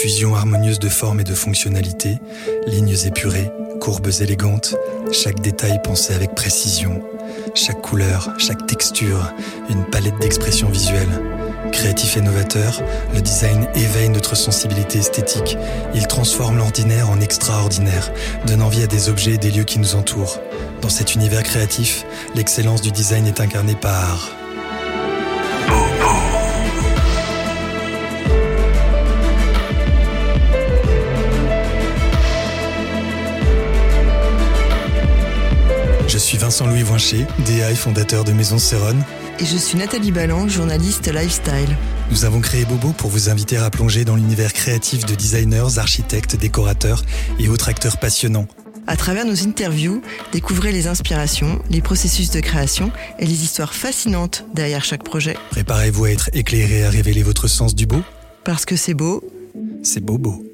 Fusion harmonieuse de formes et de fonctionnalités, lignes épurées, courbes élégantes, chaque détail pensé avec précision, chaque couleur, chaque texture, une palette d'expressions visuelles. Créatif et novateur, le design éveille notre sensibilité esthétique. Il transforme l'ordinaire en extraordinaire, donne envie à des objets et des lieux qui nous entourent. Dans cet univers créatif, l'excellence du design est incarnée par suis Vincent-Louis Voincher, DA et fondateur de Maison Céronne. Et je suis Nathalie Balland, journaliste lifestyle. Nous avons créé Bobo pour vous inviter à plonger dans l'univers créatif de designers, architectes, décorateurs et autres acteurs passionnants. À travers nos interviews, découvrez les inspirations, les processus de création et les histoires fascinantes derrière chaque projet. Préparez-vous à être éclairé et à révéler votre sens du beau. Parce que c'est beau. C'est Bobo.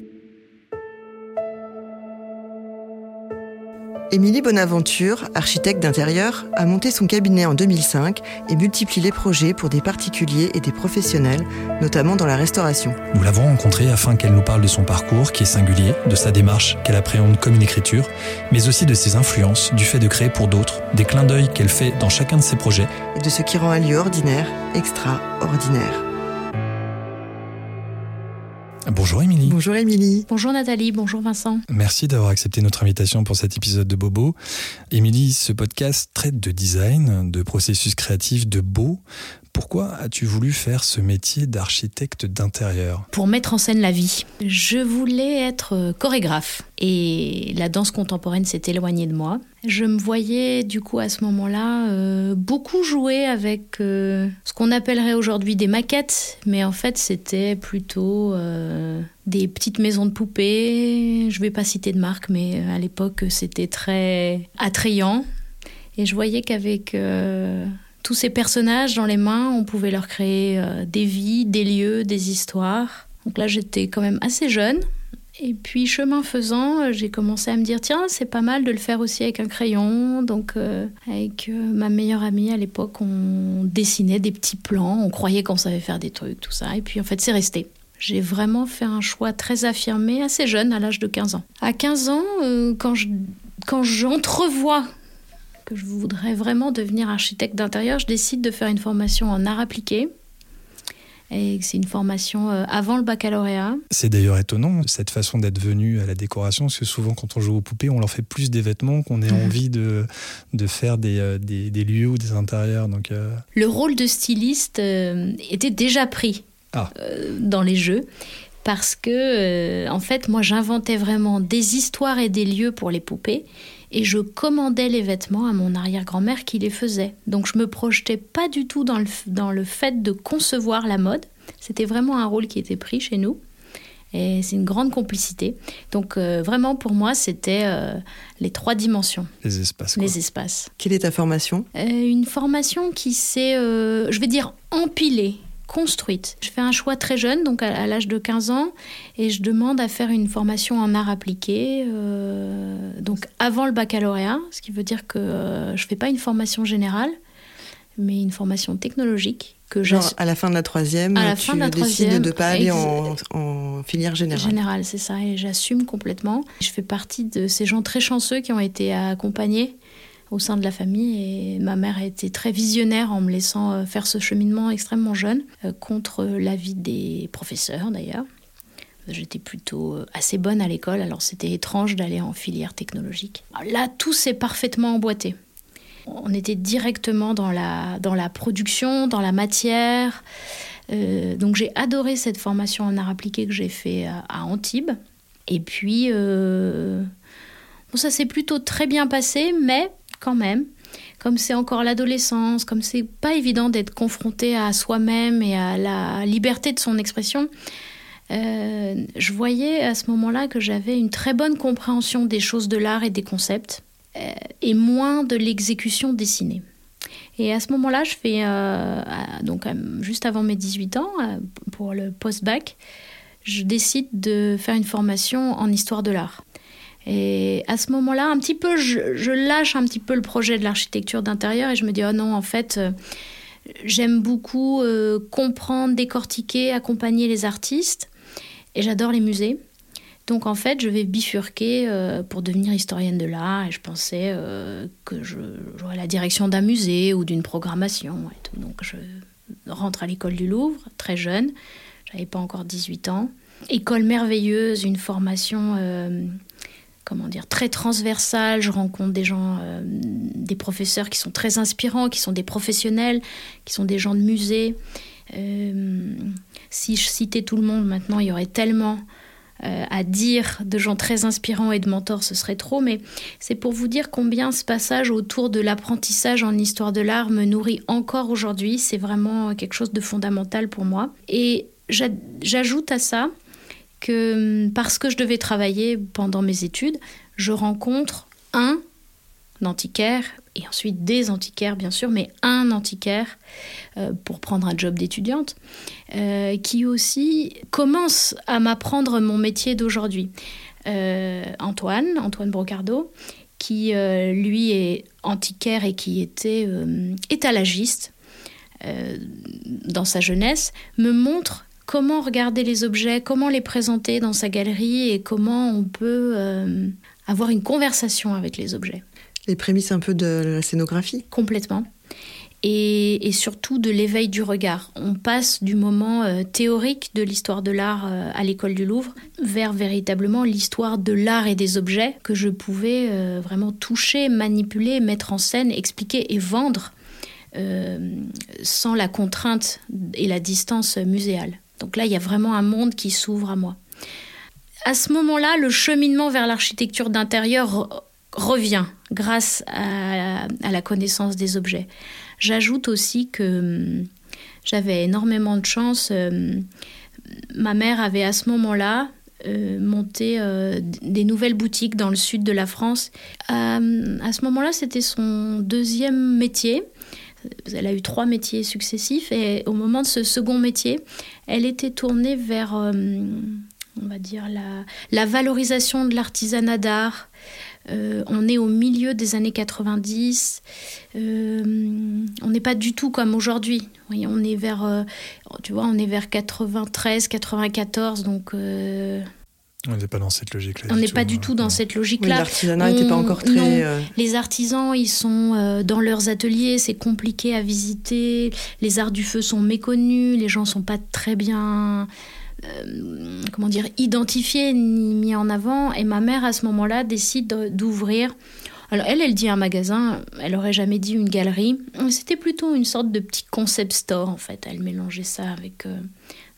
Émilie Bonaventure, architecte d'intérieur, a monté son cabinet en 2005 et multiplie les projets pour des particuliers et des professionnels, notamment dans la restauration. Nous l'avons rencontrée afin qu'elle nous parle de son parcours qui est singulier, de sa démarche qu'elle appréhende comme une écriture, mais aussi de ses influences, du fait de créer pour d'autres, des clins d'œil qu'elle fait dans chacun de ses projets. Et de ce qui rend un lieu ordinaire extraordinaire. Bonjour Émilie. Bonjour Émilie. Bonjour Nathalie, bonjour Vincent. Merci d'avoir accepté notre invitation pour cet épisode de Bobo. Émilie, ce podcast traite de design, de processus créatif, de beau. Pourquoi as-tu voulu faire ce métier d'architecte d'intérieur Pour mettre en scène la vie. Je voulais être chorégraphe et la danse contemporaine s'est éloignée de moi. Je me voyais du coup à ce moment-là euh, beaucoup jouer avec euh, ce qu'on appellerait aujourd'hui des maquettes, mais en fait c'était plutôt euh, des petites maisons de poupées. Je vais pas citer de marque, mais à l'époque c'était très attrayant. Et je voyais qu'avec tous ces personnages dans les mains, on pouvait leur créer euh, des vies, des lieux, des histoires. Donc là, j'étais quand même assez jeune. Et puis, chemin faisant, euh, j'ai commencé à me dire tiens, c'est pas mal de le faire aussi avec un crayon. Donc, euh, avec ma meilleure amie à l'époque, on dessinait des petits plans, on croyait qu'on savait faire des trucs, tout ça. Et puis, en fait, c'est resté. J'ai vraiment fait un choix très affirmé, assez jeune, à l'âge de 15 ans. À 15 ans, quand je quand j'entrevois que je voudrais vraiment devenir architecte d'intérieur, je décide de faire une formation en art appliqué. Et c'est une formation euh, avant le baccalauréat. C'est d'ailleurs étonnant, cette façon d'être venu à la décoration, parce que souvent quand on joue aux poupées, on leur fait plus des vêtements qu'on ait mmh. envie de, de faire des, euh, des, des, lieux ou des intérieurs. Donc, euh... Le rôle de styliste euh, était déjà pris ah. dans les jeux. Parce que, en fait, moi, j'inventais vraiment des histoires et des lieux pour les poupées et je commandais les vêtements à mon arrière-grand-mère qui les faisait. Donc je me projetais pas du tout dans le, dans le fait de concevoir la mode. C'était vraiment un rôle qui était pris chez nous. Et c'est une grande complicité. Donc euh, vraiment pour moi, c'était euh, les trois dimensions. Les espaces. Quoi. Les espaces. Quelle est ta formation? Euh, Une formation qui s'est, je vais dire, empilée construite. Je fais un choix très jeune, donc à, l'âge de 15 ans, et je demande à faire une formation en art appliqué, euh, donc avant le baccalauréat, ce qui veut dire que euh, je ne fais pas une formation générale, mais une formation technologique. Que Genre à la fin de la troisième, à la tu fin de la décides de ne pas aller en, en, filière générale. Générale, c'est ça, et j'assume complètement. Je fais partie de ces gens très chanceux qui ont été accompagnés au sein de la famille. Et ma mère a été très visionnaire en me laissant euh, faire ce cheminement extrêmement jeune, euh, contre l'avis des professeurs d'ailleurs. J'étais plutôt euh, assez bonne à l'école, alors c'était étrange d'aller en filière technologique. Là, tout s'est parfaitement emboîté. On était directement dans la, dans la production, dans la matière. Donc j'ai adoré cette formation en art appliqué que j'ai fait à, Antibes. Et puis, bon, ça s'est plutôt très bien passé, mais quand même. Comme c'est encore l'adolescence, comme c'est pas évident d'être confronté à soi-même et à la liberté de son expression, euh, je voyais à ce moment-là que j'avais une très bonne compréhension des choses de l'art et des concepts, euh, et moins de l'exécution dessinée. Et à ce moment-là, je fais, euh, donc juste avant mes 18 ans, pour le post-bac, je décide de faire une formation en histoire de l'art. Et à ce moment-là, un petit peu, je, lâche un petit peu le projet de l'architecture d'intérieur et je me dis, oh non, en fait, euh, j'aime beaucoup euh, comprendre, décortiquer, accompagner les artistes. et j'adore les musées. Donc en fait, je vais bifurquer euh, pour devenir historienne de l'art et je pensais que j'aurais la direction d'un musée ou d'une programmation. Donc je rentre à l'école du Louvre, très jeune, j'avais pas encore 18 ans. École merveilleuse, une formation comment dire très transversale, je rencontre des gens des professeurs qui sont très inspirants, qui sont des professionnels, qui sont des gens de musée. si je citais tout le monde maintenant, il y aurait tellement euh, à dire de gens très inspirants et de mentors, ce serait trop, mais c'est pour vous dire combien ce passage autour de l'apprentissage en histoire de l'art me nourrit encore aujourd'hui. C'est vraiment quelque chose de fondamental pour moi. Et j'ajoute à ça que hum, parce que je devais travailler pendant mes études, je rencontre un antiquaire et ensuite des antiquaires bien sûr, mais un antiquaire euh, pour prendre un job d'étudiante, euh, qui aussi commence à m'apprendre mon métier d'aujourd'hui. Euh, Antoine, Antoine Brocardo, qui lui est antiquaire et qui était étalagiste dans sa jeunesse, me montre comment regarder les objets, comment les présenter dans sa galerie et comment on peut avoir une conversation avec les objets. Les prémices un peu de la scénographie Complètement. Et, surtout de l'éveil du regard. On passe du moment euh, théorique de l'histoire de l'art euh, à l'école du Louvre vers véritablement l'histoire de l'art et des objets que je pouvais euh, vraiment toucher, manipuler, mettre en scène, expliquer et vendre sans la contrainte et la distance muséale. Donc là, il y a vraiment un monde qui s'ouvre à moi. À ce moment-là, le cheminement vers l'architecture d'intérieur revient grâce à, la connaissance des objets. J'ajoute aussi que hum, j'avais énormément de chance. Hum, ma mère avait à ce moment-là euh, monté euh, des nouvelles boutiques dans le sud de la France. Euh, à ce moment-là, c'était son deuxième métier. Elle a eu trois métiers successifs et au moment de ce second métier, elle était tournée vers, hum, on va dire, la, valorisation de l'artisanat d'art, euh, on est au milieu des années 90. Euh, on n'est pas du tout comme aujourd'hui. on est vers, euh, tu vois, on est vers 93, 94, donc. On n'est pas dans cette logique-là. On n'est pas du tout dans cette logique-là. L'artisanat n'était pas encore très. Les artisans, ils sont dans leurs ateliers, c'est compliqué à visiter. Les arts du feu sont méconnus, les gens sont pas très bien euh, comment dire, identifié ni mis en avant. Et ma mère, à ce moment-là, décide d'ouvrir. Alors elle, elle dit un magasin, elle aurait jamais dit une galerie. C'était plutôt une sorte de petit concept store en fait. Elle mélangeait ça avec euh,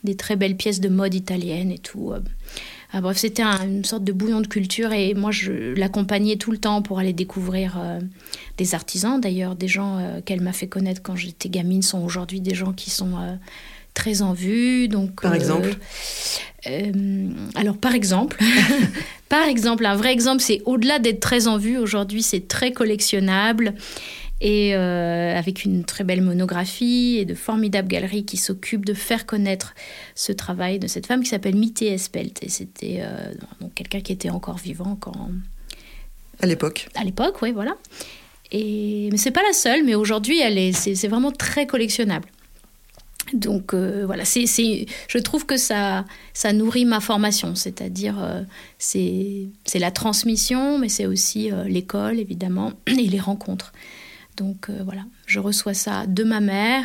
des très belles pièces de mode italienne et tout. Ah, bref, c'était une sorte de bouillon de culture et moi je l'accompagnais tout le temps pour aller découvrir euh, des artisans. D'ailleurs, des gens qu'elle m'a fait connaître quand j'étais gamine sont aujourd'hui des gens qui sont très en vue. Donc, par exemple euh, Alors, par exemple, par exemple, un vrai exemple, c'est au-delà d'être très en vue, aujourd'hui, c'est très collectionnable et euh, avec une très belle monographie et de formidables galeries qui s'occupent de faire connaître ce travail de cette femme qui s'appelle Mité Espelt. Et c'était euh, donc quelqu'un qui était encore vivant quand. À l'époque. À l'époque, oui, voilà. Et mais c'est pas la seule, mais aujourd'hui, elle est, c'est vraiment très collectionnable. Donc euh, voilà, c'est, je trouve que ça, ça nourrit ma formation, c'est-à-dire euh, c'est, la transmission, mais c'est aussi euh, l'école évidemment et les rencontres. Donc voilà, je reçois ça de ma mère,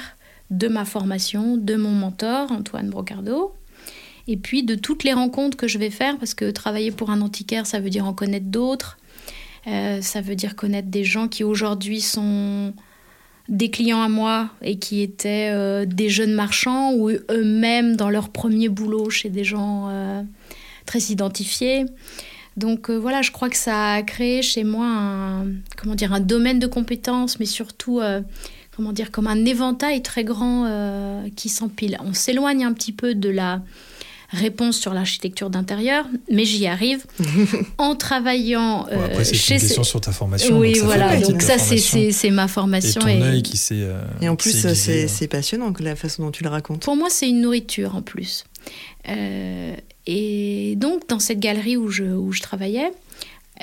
de ma formation, de mon mentor Antoine Brocardo, et puis de toutes les rencontres que je vais faire, parce que travailler pour un antiquaire, ça veut dire en connaître d'autres, ça veut dire connaître des gens qui aujourd'hui sont des clients à moi et qui étaient euh, des jeunes marchands ou eux-mêmes dans leur premier boulot chez des gens euh, très identifiés. Donc euh, voilà, je crois que ça a créé chez moi un, comment dire, un domaine de compétences, mais surtout comment dire, comme un éventail très grand qui s'empile. On s'éloigne un petit peu de la réponse sur l'architecture d'intérieur, mais j'y arrive en travaillant euh, après, c'est une question sur ta formation. Oui, voilà. Donc ça, c'est ma formation. Et ton œil qui s'est. Euh, et en plus, c'est passionnant la façon dont tu le racontes. Pour moi, c'est une nourriture en plus. Euh, et donc, dans cette galerie où je, travaillais,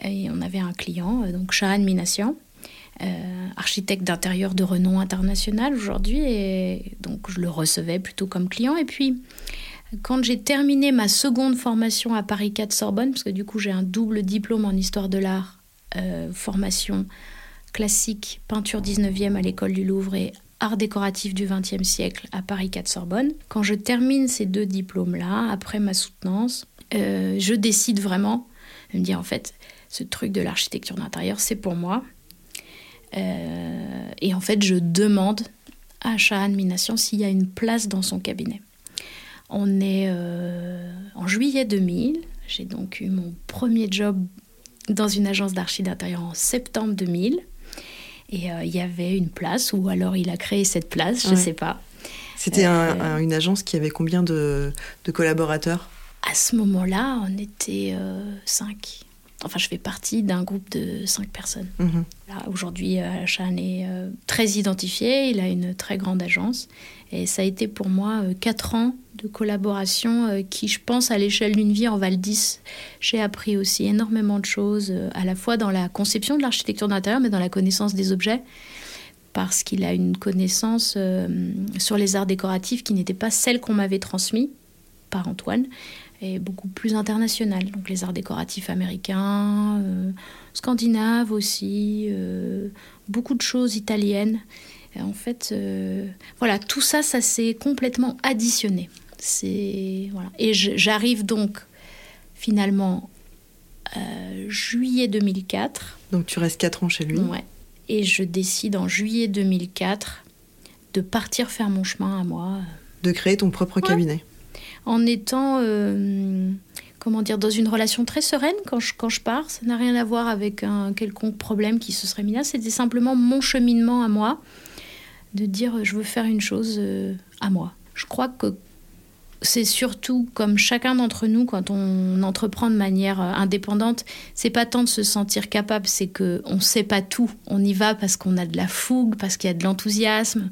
et on avait un client, donc Shahan Minassian, architecte d'intérieur de renom international aujourd'hui, et donc je le recevais plutôt comme client. Et puis, Quand j'ai terminé ma seconde formation à Paris 4 Sorbonne, parce que du coup j'ai un double diplôme en histoire de l'art, euh, formation classique, peinture 19e à l'école du Louvre et art décoratif du 20e siècle à Paris 4 Sorbonne. Quand je termine ces deux diplômes-là, après ma soutenance, euh, je décide vraiment de me dire en fait, ce truc de l'architecture d'intérieur, c'est pour moi. Euh, et en fait, je demande à Shahan Minassian s'il y a une place dans son cabinet. On est euh, en juillet 2000. J'ai donc eu mon premier job dans une agence d'archi d'intérieur en septembre 2000. Et euh, il y avait une place, ou alors il a créé cette place, je ne sais pas. C'était euh, une agence qui avait combien de, collaborateurs? À ce moment-là, on était cinq. Enfin, je fais partie d'un groupe de cinq personnes. Mhm. Aujourd'hui, Chan est très identifié, il a une très grande agence. Et ça a été pour moi quatre ans de collaboration euh, qui, je pense, à l'échelle d'une vie en Val d'Is, j'ai appris aussi énormément de choses, euh, à la fois dans la conception de l'architecture d'intérieur, mais dans la connaissance des objets, parce qu'il a une connaissance euh, sur les arts décoratifs qui n'était pas celle qu'on m'avait transmise par Antoine, et beaucoup plus internationale. Donc les arts décoratifs américains, scandinaves aussi, beaucoup de choses italiennes. Et en fait, voilà, tout ça, ça s'est complètement additionné. C'est voilà. Et j'arrive donc finalement euh, juillet 2004. Donc tu restes 4 ans chez lui. Ouais. Et je décide en juillet 2004 de partir faire mon chemin à moi. De créer ton propre cabinet. En étant, euh, comment dire, dans une relation très sereine quand je, quand je pars. Ça n'a rien à voir avec un quelconque problème qui se serait mis là. C'était simplement mon cheminement à moi. De dire, je veux faire une chose euh, à moi. Je crois que c'est surtout comme chacun d'entre nous quand on entreprend de manière euh, indépendante, c'est pas tant de se sentir capable, c'est que on sait pas tout. On y va parce qu'on a de la fougue, parce qu'il y a de l'enthousiasme,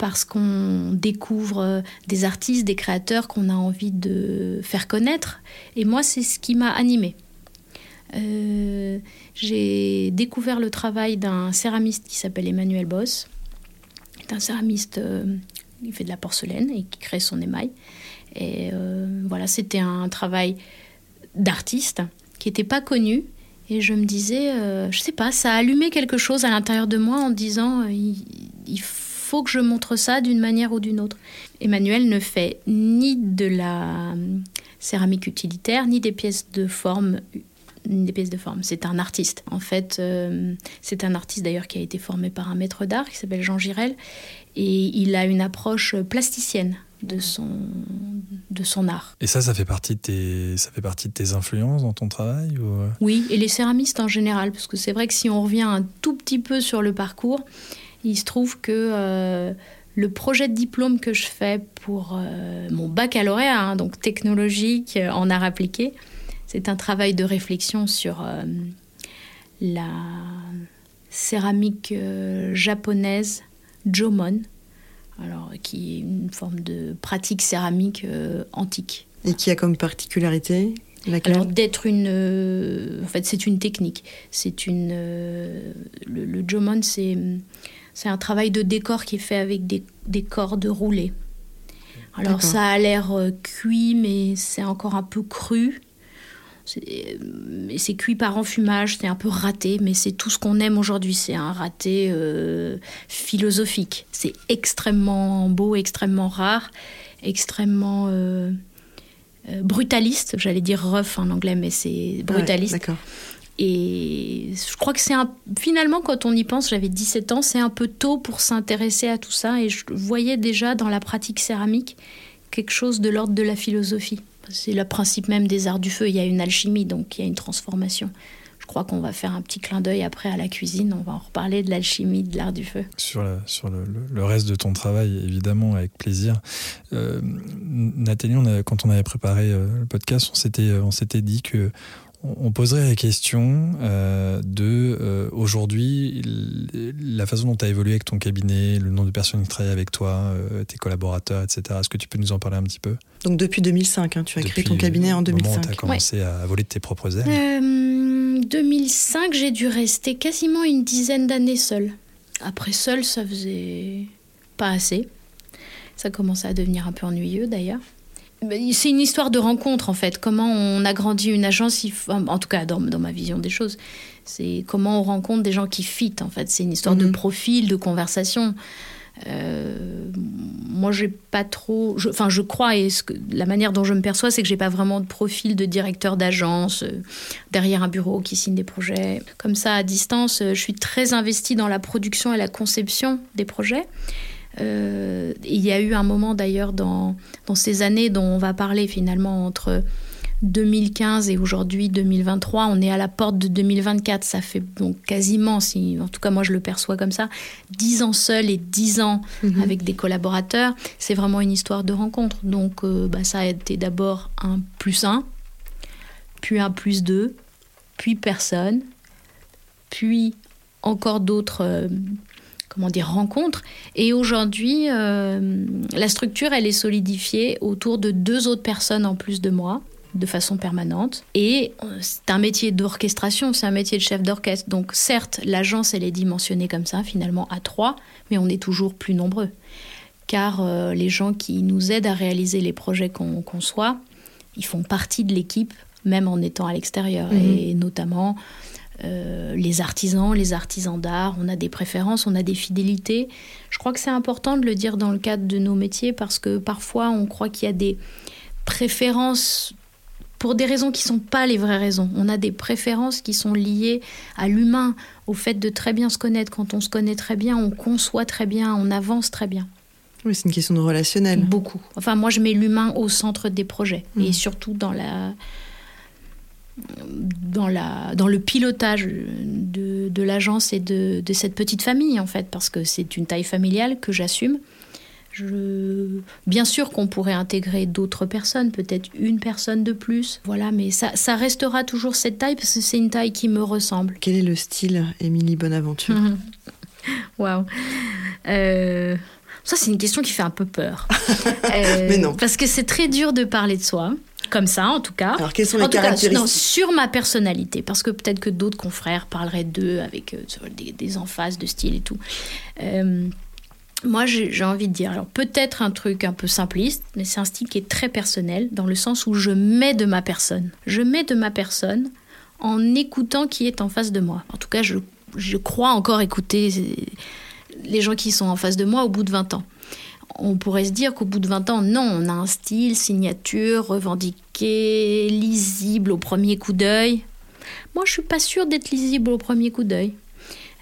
parce qu'on découvre euh, des artistes, des créateurs qu'on a envie de faire connaître. Et moi, c'est ce qui m'a animée. Euh, j'ai découvert le travail d'un céramiste qui s'appelle Emmanuel Boss. C'est un céramiste, il fait de la porcelaine et qui crée son émail. Et euh, voilà, c'était un travail d'artiste qui n'était pas connu. Et je me disais, euh, je sais pas, ça a allumé quelque chose à l'intérieur de moi en disant, euh, il, faut que je montre ça d'une manière ou d'une autre. Emmanuel ne fait ni de la céramique utilitaire, ni des pièces de forme des pièces de forme. C'est un artiste. En fait, c'est un artiste d'ailleurs qui a été formé par un maître d'art qui s'appelle Jean Girel. Et il a une approche plasticienne de son, de son art. Et ça, ça fait, partie de tes, ça fait partie de tes influences dans ton travail ou... Euh? Oui, et les céramistes en général, parce que c'est vrai que si on revient un tout petit peu sur le parcours, il se trouve que euh, le projet de diplôme que je fais pour euh, mon baccalauréat, hein, donc technologique en art appliqué, c'est un travail de réflexion sur la céramique japonaise Jomon, alors qui est une forme de pratique céramique euh, antique. Et qui a comme particularité alors d'être une, euh, en fait c'est une technique. C'est une, euh, le, le jomon c'est c'est un travail de décor qui est fait avec des, des cordes roulées. Alors ça a l'air cuit mais c'est encore un peu cru. C'est cuit par enfumage, c'est un peu raté, mais c'est tout ce qu'on aime aujourd'hui. C'est un raté euh, philosophique. C'est extrêmement beau, extrêmement rare, extrêmement euh, euh, brutaliste. J'allais dire rough en anglais, mais c'est brutaliste. Et je crois que c'est un... finalement, quand on y pense, j'avais 17 ans, c'est un peu tôt pour s'intéresser à tout ça. Et je voyais déjà dans la pratique céramique quelque chose de l'ordre de la philosophie. C'est le principe même des arts du feu. Il y a une alchimie, donc il y a une transformation. Je crois qu'on va faire un petit clin d'œil après à la cuisine. On va en reparler de l'alchimie de l'art du feu. Sur, le, reste de ton travail, évidemment, avec plaisir. Euh, Nathalie, quand on avait préparé euh, le podcast, on s'était, on s'était dit que on poserait la question euh, de euh, aujourd'hui la façon dont tu as évolué avec ton cabinet, le nombre de personnes qui travaillent avec toi, euh, tes collaborateurs, etc. Est-ce que tu peux nous en parler un petit peu? Donc depuis 2005, hein, tu as créé ton cabinet en 2005. tu as commencé à voler de tes propres ailes 2005, j'ai dû rester quasiment une dizaine d'années seule. Après seule, ça faisait pas assez. Ça commençait à devenir un peu ennuyeux d'ailleurs. C'est une histoire de rencontre en fait. Comment on agrandit une agence, en tout cas dans, dans ma vision des choses, c'est comment on rencontre des gens qui fit en fait. C'est une histoire de mhm. profil, de conversation. Euh, moi, j'ai pas trop. enfin, je crois, et ce que, la manière dont je me perçois, c'est que j'ai pas vraiment de profil de directeur d'agence euh, derrière un bureau qui signe des projets. Comme ça, à distance, euh, je suis très investie dans la production et la conception des projets. Euh, il y a eu un moment d'ailleurs dans, dans, ces années dont on va parler finalement entre 2015 et aujourd'hui 2023, on est à la porte de 2024. Ça fait donc quasiment, si, en tout cas moi je le perçois comme ça, 10 ans seul et 10 ans mhm. avec des collaborateurs. C'est vraiment une histoire de rencontre. Donc euh, bah, ça a été d'abord un plus 1, puis un plus 2, puis personne, puis encore d'autres euh, comment dire, rencontre. Et aujourd'hui, euh, la structure, elle est solidifiée autour de deux autres personnes en plus de moi de façon permanente. Et euh, c'est un métier d'orchestration, c'est un métier de chef d'orchestre. Donc certes, l'agence, elle est dimensionnée comme ça, finalement, à trois, mais on est toujours plus nombreux. Car euh, les gens qui nous aident à réaliser les projets qu'on conçoit, ils font partie de l'équipe, même en étant à l'extérieur. Mhm. Et notamment euh, les artisans, les artisans d'art, on a des préférences, on a des fidélités. Je crois que c'est important de le dire dans le cadre de nos métiers parce que parfois on croit qu'il y a des préférences pour des raisons qui ne sont pas les vraies raisons. On a des préférences qui sont liées à l'humain, au fait de très bien se connaître. Quand on se connaît très bien, on conçoit très bien, on avance très bien. Oui, c'est une question de relationnel. Beaucoup. Enfin, moi, je mets l'humain au centre des projets mmh. et surtout dans la dans, la, dans le pilotage de, de l'agence et de, de, cette petite famille, en fait, parce que c'est une taille familiale que j'assume. Je... Bien sûr qu'on pourrait intégrer d'autres personnes, peut-être une personne de plus, voilà, mais ça, ça, restera toujours cette taille parce que c'est une taille qui me ressemble. Quel est le style Émilie Bonaventure? Waouh euh, Ça, c'est une question qui fait un peu peur. mais non. Parce que c'est très dur de parler de soi comme ça en tout cas. Alors quelles sont les caractéristiques non, Sur ma personnalité, parce que peut-être que d'autres confrères parleraient d'eux avec euh, des, des, emphases de style et tout. Euh, moi, j'ai envie de dire, alors peut-être un truc un peu simpliste, mais c'est un style qui est très personnel, dans le sens où je mets de ma personne. Je mets de ma personne en écoutant qui est en face de moi. En tout cas, je, je crois encore écouter les gens qui sont en face de moi au bout de 20 ans on pourrait se dire qu'au bout de 20 ans, non, on a un style, signature, revendiqué, lisible au premier coup d'œil. Moi, je suis pas sûre d'être lisible au premier coup d'œil.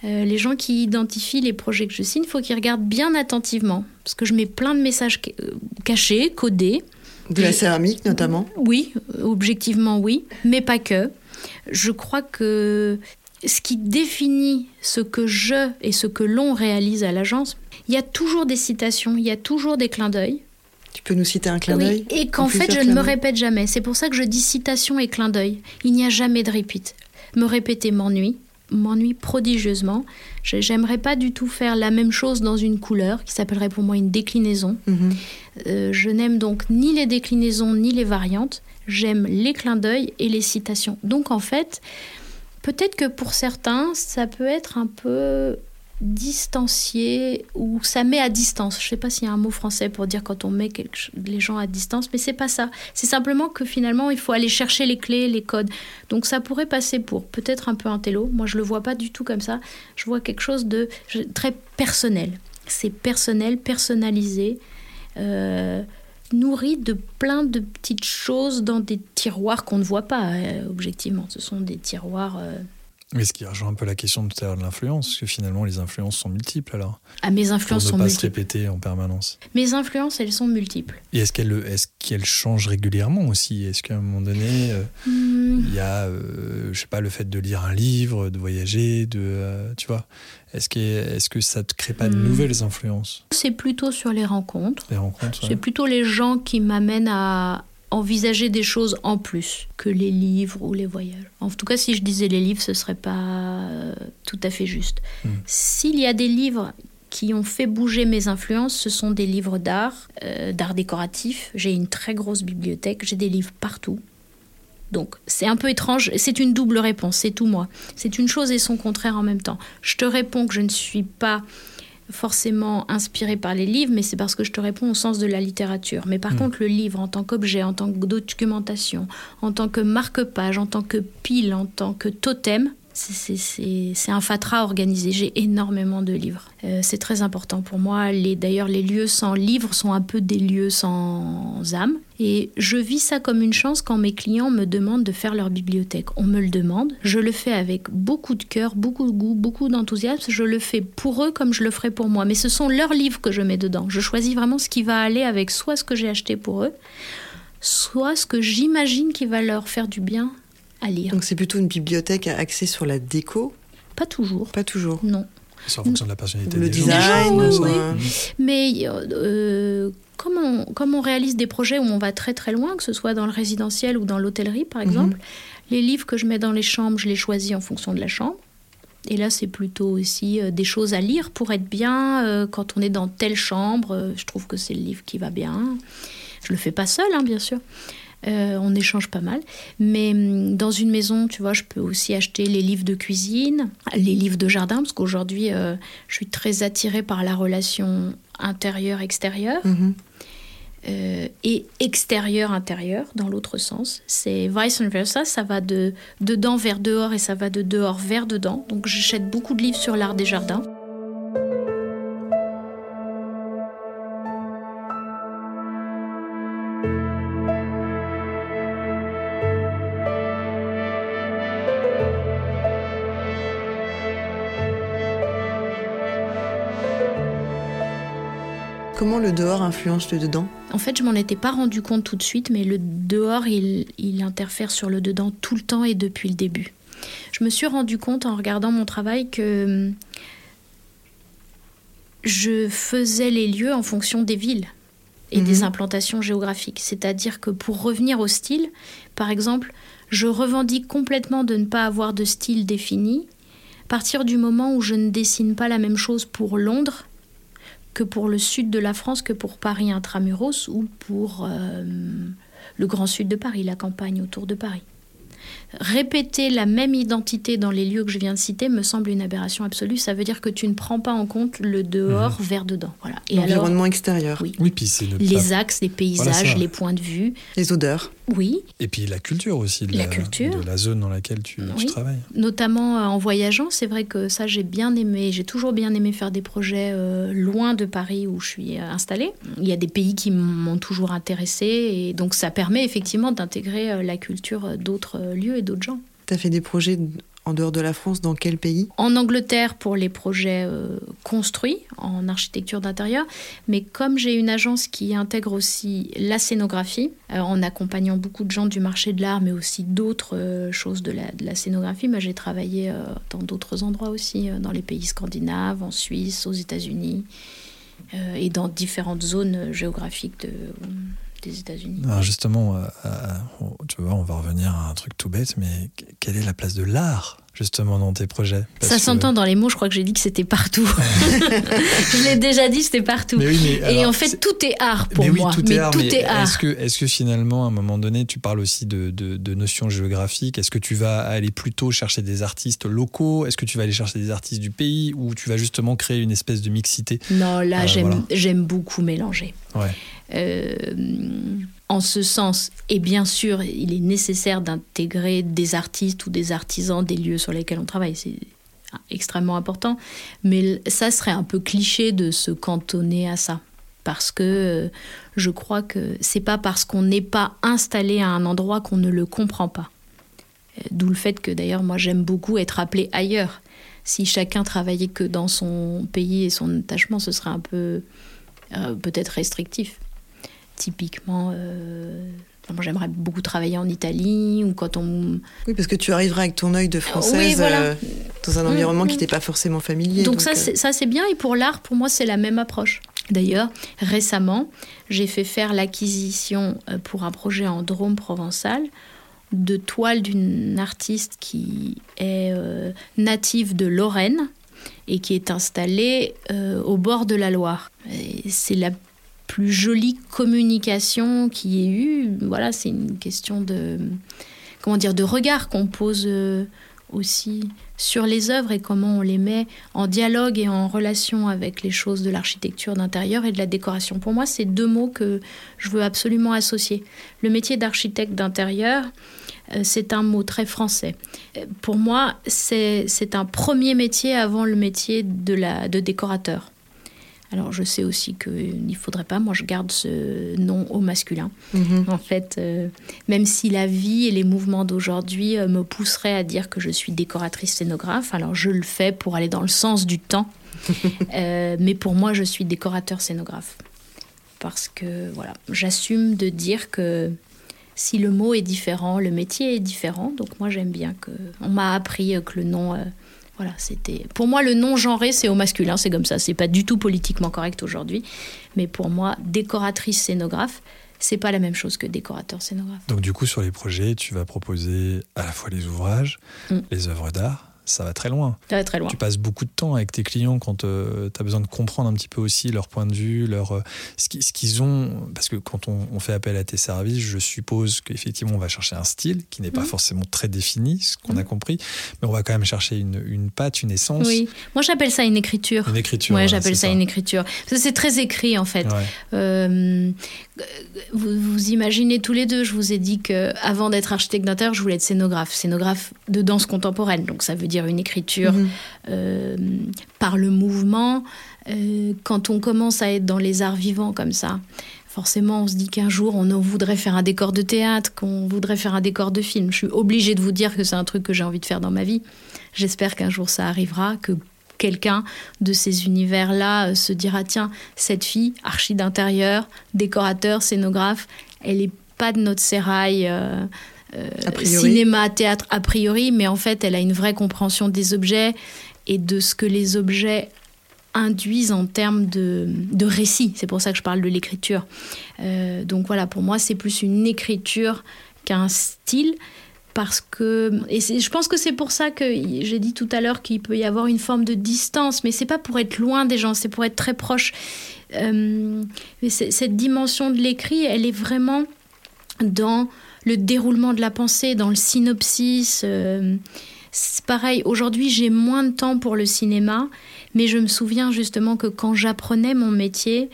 Euh, les gens qui identifient les projets que je signe, il faut qu'ils regardent bien attentivement, parce que je mets plein de messages euh, cachés, codés. De la céramique notamment Oui, objectivement oui, mais pas que. Je crois que ce qui définit ce que je et ce que l'on réalise à l'agence, il y a toujours des citations, il y a toujours des clins d'œil. Tu peux nous citer un clin d'œil Et qu'en fait, je ne me répète jamais. C'est pour ça que je dis citation et clin d'œil. Il n'y a jamais de repeat. Me répéter m'ennuie, m'ennuie prodigieusement. J'aimerais pas du tout faire la même chose dans une couleur qui s'appellerait pour moi une déclinaison. Mhm. Euh, je n'aime donc ni les déclinaisons ni les variantes. J'aime les clins d'œil et les citations. Donc en fait, Peut-être que pour certains, ça peut être un peu distancié ou ça met à distance. Je ne sais pas s'il y a un mot français pour dire quand on met les gens à distance, mais c'est pas ça. C'est simplement que finalement, il faut aller chercher les clés, les codes. Donc ça pourrait passer pour peut-être un peu un télo. Moi, je le vois pas du tout comme ça. Je vois quelque chose de très personnel. C'est personnel, personnalisé. Euh, nourri de plein de petites choses dans des tiroirs qu'on ne voit pas, euh, objectivement. Ce sont des tiroirs. Euh, mais ce qui rejoint un peu la question de tout à l'heure de l'influence, parce que finalement les influences sont multiples alors. Ah, mes influences sont multiples. ne pas se répéter en permanence. Mes influences, elles sont multiples. Et est-ce qu'elles est qu'elles changent régulièrement aussi? Est-ce qu'à un moment donné, euh, hmm. il y a, euh, je sais pas, le fait de lire un livre, de voyager, de, euh, tu vois? Est-ce que, est que ça te crée pas de hmm. nouvelles influences? C'est plutôt sur les rencontres. Les rencontres. C'est plutôt les gens qui m'amènent à, envisager des choses en plus que les livres ou les voyages. En tout cas, si je disais les livres, ce serait pas euh, tout à fait juste. Hmm. S'il y a des livres qui ont fait bouger mes influences, ce sont des livres d'art, euh, d'art décoratif. J'ai une très grosse bibliothèque, j'ai des livres partout. Donc c'est un peu étrange, c'est une double réponse, c'est tout moi. C'est une chose et son contraire en même temps. Je te réponds que je ne suis pas forcément inspirée par les livres, mais c'est parce que je te réponds au sens de la littérature. Mais par Mm. contre, le livre en tant qu'objet, en tant que documentation, en tant que marque-page, en tant que pile, en tant que totem, c'est- un fatras organisé. J'ai énormément de livres. Euh, c'est très important pour moi. D'ailleurs, les lieux sans livres sont un peu des lieux sans âme. Et je vis ça comme une chance quand mes clients me demandent de faire leur bibliothèque. On me le demande. Je le fais avec beaucoup de cœur, beaucoup de goût, beaucoup d'enthousiasme. Je le fais pour eux comme je le ferai pour moi. Mais ce sont leurs livres que je mets dedans. Je choisis vraiment ce qui va aller avec soit ce que j'ai acheté pour eux, soit ce que j'imagine qui va leur faire du bien à lire. Donc c'est plutôt une bibliothèque axée sur la déco, Pas toujours. pas toujours. Non. C'est en fonction de la personnalité Le des gens. design, oui, oui. euh, Mais euh, comme, on, comme on réalise des projets où on va très très loin, que ce soit dans le résidentiel ou dans l'hôtellerie par exemple, les livres que je mets dans les chambres, je les choisis en fonction de la chambre. Et là, c'est plutôt aussi euh, des choses à lire pour être bien. euh, quand on est dans telle chambre, euh, je trouve que c'est le livre qui va bien. Je le fais pas seul, hein, bien sûr. Euh, on échange pas mal. Mais hum, dans une maison, tu vois, je peux aussi acheter les livres de cuisine, les livres de jardin, parce qu'aujourd'hui, euh, je suis très attirée par la relation intérieure-extérieure mhm. euh, et extérieur-intérieur dans l'autre sens. C'est vice versa, ça va de dedans vers dehors et ça va de dehors vers dedans. Donc j'achète beaucoup de livres sur l'art des jardins. Comment le dehors influence le dedans En fait, je m'en étais pas rendu compte tout de suite, mais le dehors, il, il interfère sur le dedans tout le temps et depuis le début. Je me suis rendu compte en regardant mon travail que hum, je faisais les lieux en fonction des villes et Mhm. des implantations géographiques. C'est-à-dire que pour revenir au style, par exemple, je revendique complètement de ne pas avoir de style défini à partir du moment où je ne dessine pas la même chose pour Londres que pour le sud de la France, que pour Paris intramuros ou pour euh, le grand sud de Paris, la campagne autour de Paris. Répéter la même identité dans les lieux que je viens de citer me semble une aberration absolue. Ça veut dire que tu ne prends pas en compte le dehors vers dedans. Voilà. Et alors, L'environnement extérieur, oui. Oui, puis c'est les pas- axes, les paysages, les points de vue, les odeurs. oui, Et puis la culture aussi, de La culture. de la zone dans laquelle tu, travailles. notamment euh, en voyageant. C'est vrai que ça, j'ai bien aimé. J'ai toujours bien aimé faire des projets euh, loin de Paris où je suis euh, installée. Il y a des pays qui m'ont toujours intéressée et donc ça permet effectivement d'intégrer la culture d'autres lieux et d'autres gens. Tu as fait des projets en dehors de la France, dans quel pays? En Angleterre pour les projets euh, construits en architecture d'intérieur, mais comme j'ai une agence qui intègre aussi la scénographie, euh, en accompagnant beaucoup de gens du marché de l'art, mais aussi d'autres euh, choses de la, de la scénographie, moi j'ai travaillé dans d'autres endroits aussi, dans les pays scandinaves, en Suisse, aux États-Unis, et dans différentes zones géographiques de- des États-Unis. Justement, euh, euh, tu vois, on va revenir à un truc tout bête, mais que- quelle est la place de l'art justement dans tes projets Ça que- s'entend dans les mots, je crois que j'ai dit que c'était partout. je l'ai déjà dit, c'était partout. Mais oui, mais Et en fait, tout est art pour mais oui, moi. tout mais est art. tout mais est art. Est-ce que, est-ce que finalement, à un moment donné, tu parles aussi de, de- de notions géographiques? Est-ce que tu vas aller plutôt chercher des artistes locaux? Est-ce que tu vas aller chercher des artistes du pays? Ou tu vas justement créer une espèce de mixité? Non, là, Euh, j'aime, voilà. j'aime beaucoup mélanger. Ouais. Euh, en ce sens, et bien sûr, il est nécessaire d'intégrer des artistes ou des artisans des lieux sur lesquels on travaille. C'est extrêmement important. Mais ça serait un peu cliché de se cantonner à ça. Parce que euh, je crois que c'est pas parce qu'on n'est pas installé à un endroit qu'on ne le comprend pas. Euh, D'où le fait que d'ailleurs, moi, j'aime beaucoup être appelé ailleurs. Si chacun travaillait que dans son pays et son attachement, ce serait un peu euh, peut-être restrictif. Typiquement, euh, moi j'aimerais beaucoup travailler en Italie ou quand on. Oui, parce que tu arriveras avec ton œil de française Oui, voilà. euh, dans un Mm, environnement mm. qui t'est pas forcément familier. Donc, ça, euh, c'est, ça c'est bien et pour l'art, pour moi, c'est la même approche. D'ailleurs, récemment, j'ai fait faire l'acquisition pour un projet en Drôme provençal de toiles d'une artiste qui est euh, native de Lorraine et qui est installée au bord de la Loire. C'est la plus jolie communication qui ait eu. Voilà, c'est une question de comment dire de regard qu'on pose euh, aussi sur les œuvres et comment on les met en dialogue et en relation avec les choses de l'architecture d'intérieur et de la décoration. Pour moi, c'est deux mots que je veux absolument associer. Le métier d'architecte d'intérieur, euh, c'est un mot très français. Euh, pour moi, c'est un premier métier avant le métier de, la, de décorateur. Alors je sais aussi qu'il ne faudrait pas, moi je garde ce nom au masculin. Mhm. En fait, euh, même si la vie et les mouvements d'aujourd'hui me pousseraient à dire que je suis décoratrice scénographe, alors je le fais pour aller dans le sens du temps. mais pour moi, je suis décorateur scénographe. Parce que voilà, j'assume de dire que si le mot est différent, le métier est différent. Donc moi j'aime bien que on m'a appris que le nom euh, voilà, c'était pour moi le nom genré c'est au masculin, c'est comme ça, c'est pas du tout politiquement correct aujourd'hui, mais pour moi décoratrice scénographe, c'est pas la même chose que décorateur scénographe. Donc du coup sur les projets, tu vas proposer à la fois les ouvrages, mm. les œuvres d'art ça va très loin. Ça va très loin. Tu passes beaucoup de temps avec tes clients quand euh, tu as besoin de comprendre un petit peu aussi leur point de vue, leur, euh, ce qu'ils ont. Parce que quand on, fait appel à tes services, je suppose qu'effectivement, on va chercher un style qui n'est pas mhm. forcément très défini, ce qu'on a mhm. compris, mais on va quand même chercher une, une patte, une essence. Oui, moi j'appelle ça une écriture. Une écriture. Ouais, j'appelle ça, une écriture. C'est très écrit en fait. Euh, vous, vous, imaginez tous les deux, je vous ai dit que avant d'être architecte d'intérieur, je voulais être scénographe, scénographe de danse contemporaine. Donc ça veut dire une écriture mhm. euh, par le mouvement. Euh, quand on commence à être dans les arts vivants comme ça, forcément, on se dit qu'un jour, on voudrait faire un décor de théâtre, qu'on voudrait faire un décor de film. Je suis obligée de vous dire que c'est un truc que j'ai envie de faire dans ma vie. J'espère qu'un jour ça arrivera, que quelqu'un de ces univers-là euh, se dira tiens, cette fille, archi d'intérieur, décorateur, scénographe, elle n'est pas de notre sérail. Euh, cinéma, théâtre a priori, mais en fait, elle a une vraie compréhension des objets et de ce que les objets induisent en termes de, de récit. C'est pour ça que je parle de l'écriture. Euh, donc voilà, pour moi, c'est plus une écriture qu'un style. Parce que, et je pense que c'est pour ça que j'ai dit tout à l'heure qu'il peut y avoir une forme de distance, mais c'est pas pour être loin des gens, c'est pour être très proche. Euh, cette dimension de l'écrit, elle est vraiment dans le déroulement de la pensée, dans le synopsis. Euh, c'est pareil, aujourd'hui j'ai moins de temps pour le cinéma, mais je me souviens justement que quand j'apprenais mon métier,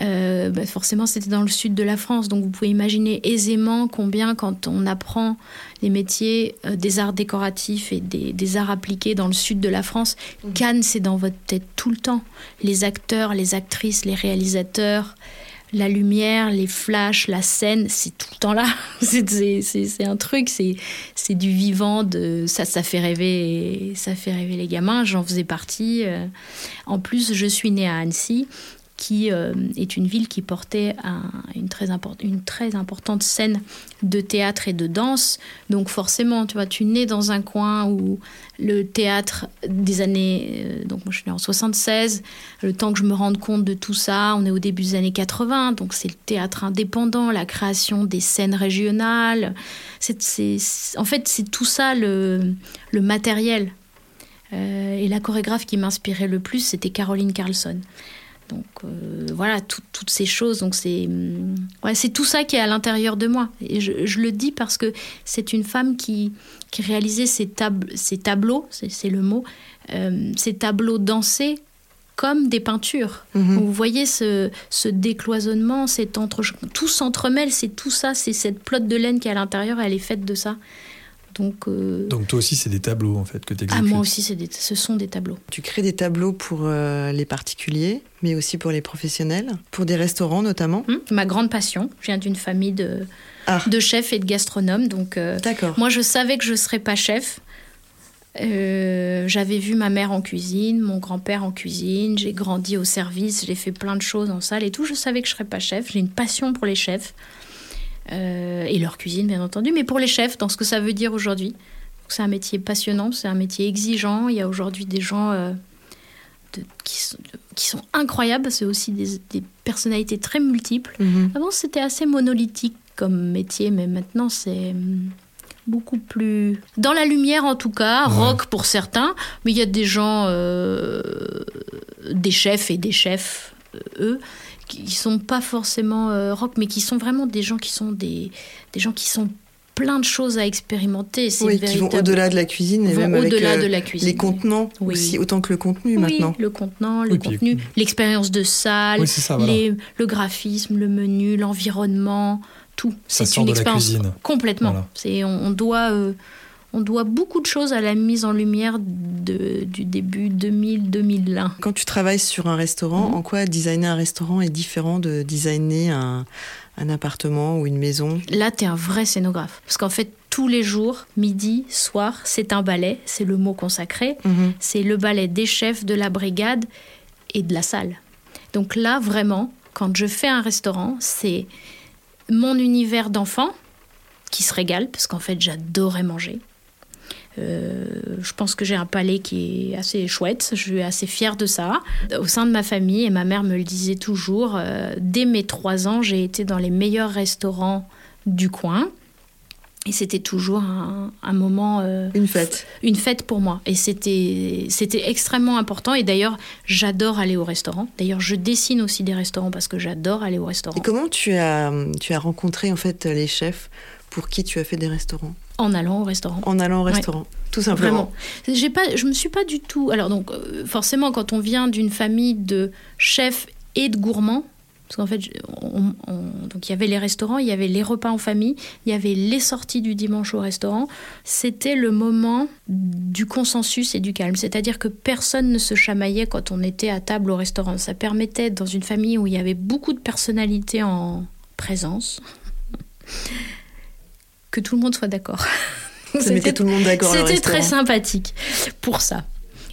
euh, bah, forcément c'était dans le sud de la France, donc vous pouvez imaginer aisément combien quand on apprend les métiers euh, des arts décoratifs et des, des, arts appliqués dans le sud de la France, mmh. Cannes c'est dans votre tête tout le temps. Les acteurs, les actrices, les réalisateurs, la lumière, les flashs, la scène, c'est tout le temps là. c'est un truc, c'est du vivant, de, ça, ça fait rêver, ça fait rêver les gamins. J'en faisais partie. Euh. En plus, je suis née à Annecy qui euh, est une ville qui portait une, très importante scène de théâtre et de danse. Donc forcément, tu vois, tu nais dans un coin où le théâtre des années... Euh, donc moi je suis née en 76, le temps que je me rende compte de tout ça, on est au début des années 80, donc c'est le théâtre indépendant, la création des scènes régionales. En fait, c'est tout ça le, le matériel. Euh, et la chorégraphe qui m'inspirait le plus, c'était Caroline Carlson. Donc euh, voilà, toutes ces choses. Donc c'est ouais, c'est tout ça qui est à l'intérieur de moi. Et je, le dis parce que c'est une femme qui, qui réalisait ces, ces tableaux, c'est le mot, euh, ces tableaux dansés comme des peintures. Mhm. Vous voyez ce, ce décloisonnement, cet entre... tout s'entremêle, c'est tout ça, c'est cette plotte de laine qui est à l'intérieur, elle est faite de ça. Donc, euh, Donc toi aussi, c'est des tableaux en fait que tu exécutes Ah, moi aussi, des... ce sont des tableaux. Tu crées des tableaux pour euh, les particuliers, mais aussi pour les professionnels, pour des restaurants notamment hum, Ma grande passion. Je viens d'une famille de, ah. de chefs et de gastronomes. Donc, euh, moi, je savais que je ne serais pas chef. J'avais vu ma mère en cuisine, mon grand-père en cuisine, j'ai grandi au service, j'ai fait plein de choses en salle et tout. Je savais que je ne serais pas chef. J'ai une passion pour les chefs. Euh, et leur cuisine, bien entendu, mais pour les chefs, dans ce que ça veut dire aujourd'hui. C'est un métier passionnant, c'est un métier exigeant. Il y a aujourd'hui des gens euh, qui, sont, qui, sont, incroyables, c'est aussi des, personnalités très multiples. Mhm. Avant, c'était assez monolithique comme métier, mais maintenant, c'est hum, beaucoup plus dans la lumière en tout cas, rock pour certains, mais il y a des gens, euh, des chefs et des chefs, eux, qui sont pas forcément euh, rock, mais qui sont vraiment des gens qui sont des, des gens qui sont plein de choses à expérimenter. C'est oui, qui vont au-delà de la cuisine et vont même avec au-delà euh, de la cuisine. les contenants Oui. aussi, autant que le contenu Oui, maintenant. le contenant, le Oui, puis- contenu, l'expérience de salle, Oui, c'est ça, voilà. les- le graphisme, le menu, l'environnement, tout. Ça C'est sort une de la expérience cuisine. complètement. Voilà. C'est on, on doit euh, on doit beaucoup de choses à la mise en lumière de, du début 2000-2001. Quand tu travailles sur un restaurant, Mhm. en quoi designer un restaurant est différent de designer un, un appartement ou une maison? Là, tu es un vrai scénographe. Parce qu'en fait, tous les jours, midi, soir, c'est un ballet, c'est le mot consacré. Mhm. c'est le ballet des chefs, de la brigade et de la salle. Donc là, vraiment, quand je fais un restaurant, c'est mon univers d'enfant qui se régale, parce qu'en fait, j'adorais manger. Euh, je pense que j'ai un palais qui est assez chouette, je suis assez fière de ça. Au sein de ma famille, et ma mère me le disait toujours, euh, dès mes trois ans, j'ai été dans les meilleurs restaurants du coin. Et c'était toujours un, un moment euh, Une fête. une fête pour moi. Et c'était, c'était extrêmement important. Et d'ailleurs, j'adore aller au restaurant. D'ailleurs, je dessine aussi des restaurants parce que j'adore aller au restaurant. Et comment tu as, tu as rencontré en fait les chefs? Pour qui tu as fait des restaurants En allant au restaurant. En allant au Ouais. restaurant, tout simplement. Vraiment. J'ai pas, je me suis pas du tout. Alors, donc, euh, forcément, quand on vient d'une famille de chefs et de gourmands, parce qu'en fait, je- on- on- donc il y avait les restaurants, il y avait les repas en famille, il y avait les sorties du dimanche au restaurant. C'était le moment du consensus et du calme. C'est-à-dire que personne ne se chamaillait quand on était à table au restaurant. Ça permettait, dans une famille où il y avait beaucoup de personnalités en présence, que tout le monde soit d'accord. Ça mettait tout le monde d'accord. C'était très sympathique pour ça.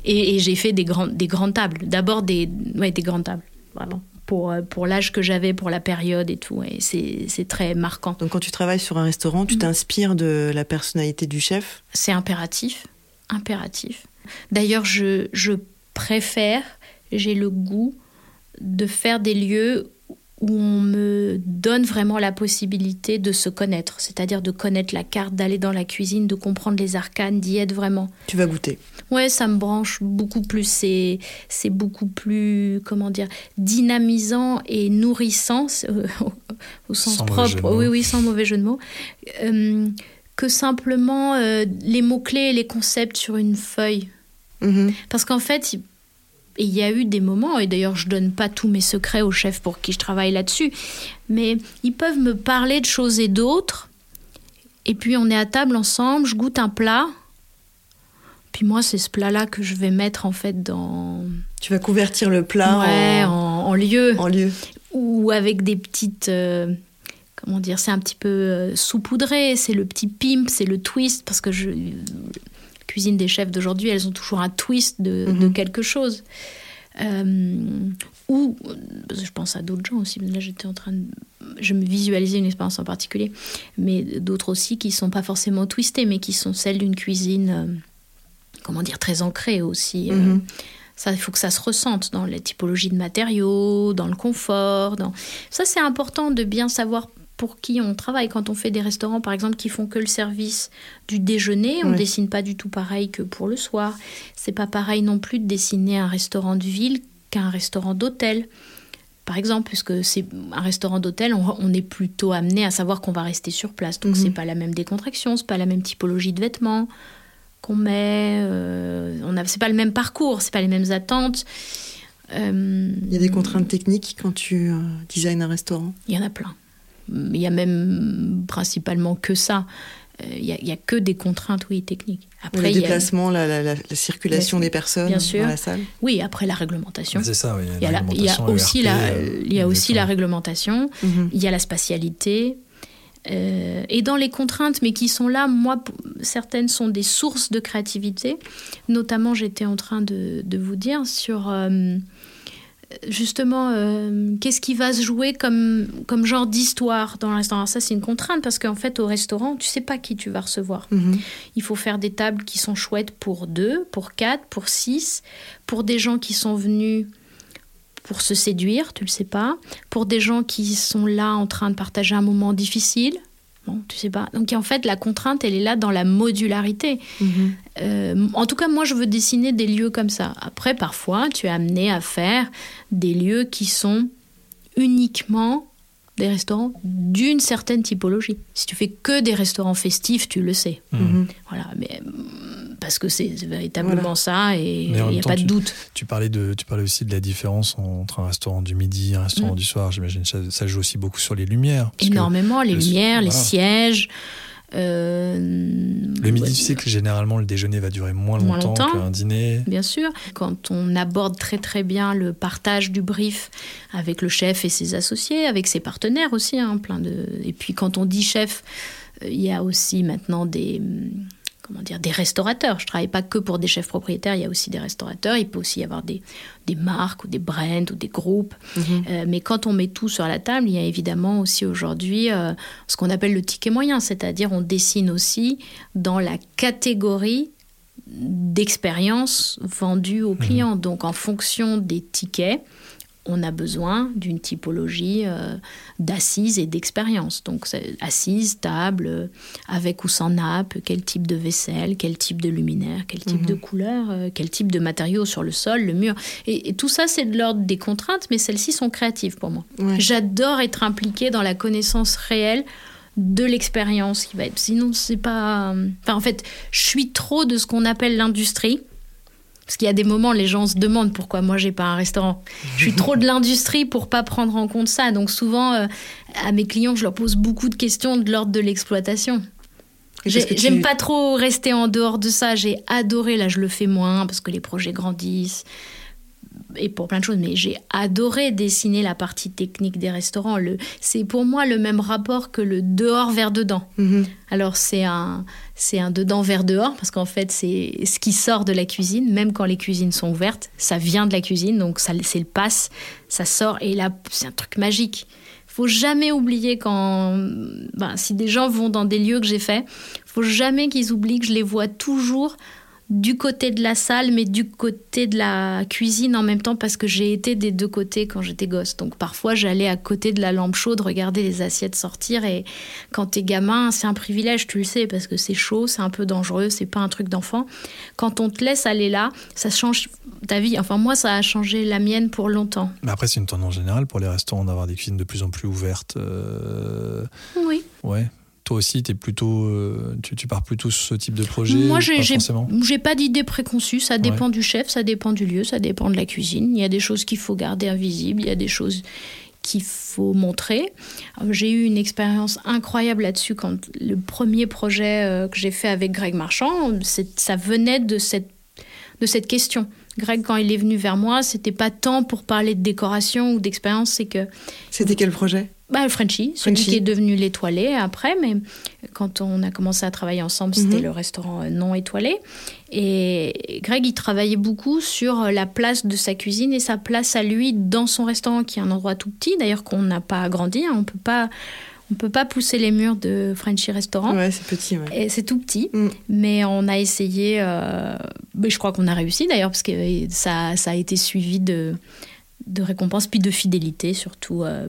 Et, et j'ai fait des, grandes des grandes tables. D'abord des, ouais, des grandes tables, vraiment. Pour, euh, pour l'âge que j'avais, pour la période et tout. Et c'est très marquant. Donc quand tu travailles sur un restaurant, tu Mhm. t'inspires de la personnalité du chef? C'est impératif. Impératif. D'ailleurs, je, je préfère, j'ai le goût de faire des lieux où on me donne vraiment la possibilité de se connaître, c'est-à-dire de connaître la carte, d'aller dans la cuisine, de comprendre les arcanes, d'y être vraiment. Tu vas goûter. Ouais, ça me branche beaucoup plus. C'est, c'est beaucoup plus, comment dire, dynamisant et nourrissant, euh, au, sens Sans propre. Oui, oui, sans mauvais jeu de mots. Euh, que simplement euh, les mots-clés et les concepts sur une feuille. Mhm. Parce qu'en fait, il- il y a eu des moments, et d'ailleurs je donne pas tous mes secrets aux chefs pour qui je travaille là-dessus, mais ils peuvent me parler de choses et d'autres, et puis on est à table ensemble, je goûte un plat, puis moi c'est ce plat-là que je vais mettre en fait dans... Tu vas convertir le plat ouais, en, en, en lieu, en lieu. ou avec des petites... euh, comment dire, c'est un petit peu euh, saupoudré, c'est le petit pimp, c'est le twist, parce que je, cuisine des chefs d'aujourd'hui, elles ont toujours un twist de, Mhm. de quelque chose. Euh, ou, je pense à d'autres gens aussi, là j'étais en train de... Je me visualisais une expérience en particulier, mais d'autres aussi qui sont pas forcément twistées, mais qui sont celles d'une cuisine, euh, comment dire, très ancrée aussi. euh, Mhm. ça, il faut que ça se ressente dans les typologies de matériaux, dans le confort. Dans... Ça, c'est important de bien savoir pour qui on travaille. Quand on fait des restaurants, par exemple, qui font que le service du déjeuner, on Ouais. dessine pas du tout pareil que pour le soir. C'est pas pareil non plus de dessiner un restaurant de ville qu'un restaurant d'hôtel. Par exemple, puisque c'est un restaurant d'hôtel, on, on est plutôt amené à savoir qu'on va rester sur place. Donc, Mhm. c'est pas la même décontraction, c'est pas la même typologie de vêtements qu'on met. euh, on a, c'est pas le même parcours, c'est pas les mêmes attentes. Euh, Il y a des contraintes techniques quand tu euh, designs un restaurant? Il y en a plein. Il y a même principalement que ça. Euh, Il y a, que des contraintes, oui, techniques. Après, le a- déplacement, la, la- la- la circulation Bien- des personnes bien sûr. dans la salle. oui, après la réglementation. C'est ça, oui. Il y a, la- il y a réglementation, aussi, la, euh, il y a aussi la réglementation. Mhm. Il y a la spatialité. euh, et dans les contraintes, mais qui sont là, moi, certaines sont des sources de créativité. Notamment, j'étais en train de, de vous dire sur euh, justement euh, qu'est-ce qui va se jouer comme, comme genre d'histoire dans le restaurant? Alors ça, c'est une contrainte parce qu'en fait, au restaurant, tu sais pas qui tu vas recevoir. Mhm. Il faut faire des tables qui sont chouettes pour deux, pour quatre, pour six, pour des gens qui sont venus pour se séduire, tu le sais pas, pour des gens qui sont là en train de partager un moment difficile. Bon, tu sais pas. Donc en fait, la contrainte, elle est là dans la modularité. Mhm. Euh, en tout cas, moi, je veux dessiner des lieux comme ça. Après, parfois, tu es amené à faire des lieux qui sont uniquement. des restaurants d'une certaine typologie. Si tu fais que des restaurants festifs, tu le sais. Mhm. Voilà, mais parce que c'est véritablement ça et il n'y a temps, pas de tu- doute. Tu parlais, de, tu parlais aussi de la différence entre un restaurant du midi et un restaurant Mm. du soir. J'imagine que ça, ça joue aussi beaucoup sur les lumières. Énormément, les le- lumières, les sièges. euh, Le midi, ouais, tu sais que généralement le déjeuner va durer moins Moins longtemps, longtemps. qu'un dîner. Bien sûr, quand on aborde très très bien le partage du brief avec le chef et ses associés, avec ses partenaires aussi, hein, plein de. Et puis quand on dit chef, euh, il y a aussi maintenant des comment dire des restaurateurs. Je travaille pas que pour des chefs propriétaires, il y a aussi des restaurateurs. Il peut aussi y avoir des des marques ou des brands ou des groupes. Mhm. Euh, mais quand on met tout sur la table, il y a évidemment aussi aujourd'hui euh, ce qu'on appelle le ticket moyen, c'est-à-dire on dessine aussi dans la catégorie d'expérience vendue aux clients. Donc en fonction des tickets, on a besoin d'une typologie euh, d'assises et d'expérience. Donc c'est assise, table, euh, avec ou sans nappe, quel type de vaisselle, quel type de luminaire, quel type Mhm. de couleur, euh, quel type de matériaux sur le sol, le mur. Et, et tout ça, c'est de l'ordre des contraintes, mais celles-ci sont créatives pour moi. Ouais. J'adore être impliquée dans la connaissance réelle de l'expérience qui va être. Sinon, c'est pas. Enfin, en fait, je suis trop de ce qu'on appelle l'industrie. Parce qu'il y a des moments, les gens se demandent pourquoi moi j'ai pas un restaurant. Je suis trop de l'industrie pour pas prendre en compte ça. Donc souvent, euh, à mes clients, je leur pose beaucoup de questions de l'ordre de l'exploitation. Tu- J'aime pas trop rester en dehors de ça. J'ai adoré, là je le fais moins parce que les projets grandissent et pour plein de choses, mais j'ai adoré dessiner la partie technique des restaurants. Le, c'est pour moi le même rapport que le dehors vers dedans. Mhm. Alors c'est un, c'est un dedans vers dehors parce qu'en fait c'est ce qui sort de la cuisine, même quand les cuisines sont ouvertes, ça vient de la cuisine, donc ça, c'est le passe, ça sort et là c'est un truc magique. Faut jamais oublier quand, ben, si des gens vont dans des lieux que j'ai faits, faut jamais qu'ils oublient que je les vois toujours du côté de la salle, mais du côté de la cuisine en même temps, parce que j'ai été des deux côtés quand j'étais gosse. Donc parfois, j'allais à côté de la lampe chaude regarder les assiettes sortir. Et quand t'es gamin, c'est un privilège, tu le sais, parce que c'est chaud, c'est un peu dangereux, c'est pas un truc d'enfant. Quand on te laisse aller là, ça change ta vie. Enfin, moi, ça a changé la mienne pour longtemps. Mais après, c'est une tendance générale pour les restaurants d'avoir des cuisines de plus en plus ouvertes. euh, Oui. Ouais. Toi aussi, es plutôt, euh, tu, tu pars plutôt sur ce type de projet Moi, j'ai pas d'idée préconçue. Ça dépend du chef, ça dépend du lieu, ça dépend de la cuisine. Il y a des choses qu'il faut garder invisibles, il y a des choses qu'il faut montrer. Euh, J'ai eu une expérience incroyable là-dessus quand le premier projet euh, que j'ai fait avec Greg Marchand, ça venait de cette, de cette question. Greg, quand il est venu vers moi, c'était pas tant pour parler de décoration ou d'expérience, c'est que C'était quel projet? Bah, Frenchy, celui Frenchy. qui est devenu l'étoilé après, mais quand on a commencé à travailler ensemble, c'était Mhm. le restaurant euh, non étoilé. Et Greg, il travaillait beaucoup sur euh, la place de sa cuisine et sa place à lui dans son restaurant, qui est un endroit tout petit, d'ailleurs qu'on n'a pas agrandi. hein. On peut pas, on peut pas pousser les murs de Frenchy Restaurant. Ouais, c'est petit. Ouais. C'est tout petit, Mm. mais on a essayé. euh, mais je crois qu'on a réussi d'ailleurs, parce que ça, ça a été suivi de, de récompenses, puis de fidélité, surtout euh,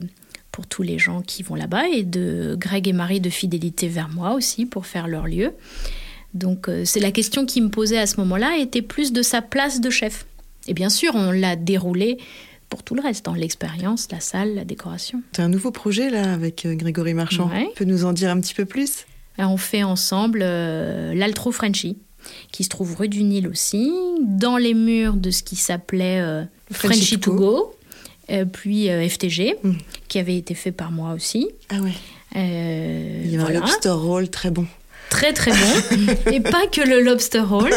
pour tous les gens qui vont là-bas, et de Greg et Marie de fidélité vers moi aussi pour faire leur lieu. Donc euh, c'est la question qui me posait à ce moment-là, était plus de sa place de chef. Et bien sûr, on l'a déroulé pour tout le reste, dans l'expérience, la salle, la décoration. T'as un nouveau projet là avec euh, Grégory Marchand. Ouais. Tu peux nous en dire un petit peu plus? On fait ensemble euh, l'Altro Frenchy, qui se trouve rue du Nil aussi, dans les murs de ce qui s'appelait euh, Frenchy Frenchy to Go, puis euh, FTG, Mm. qui avait été fait par moi aussi. Ah ouais. Euh, Il y a voilà. un lobster roll très bon. Très très bon. et pas que le lobster roll.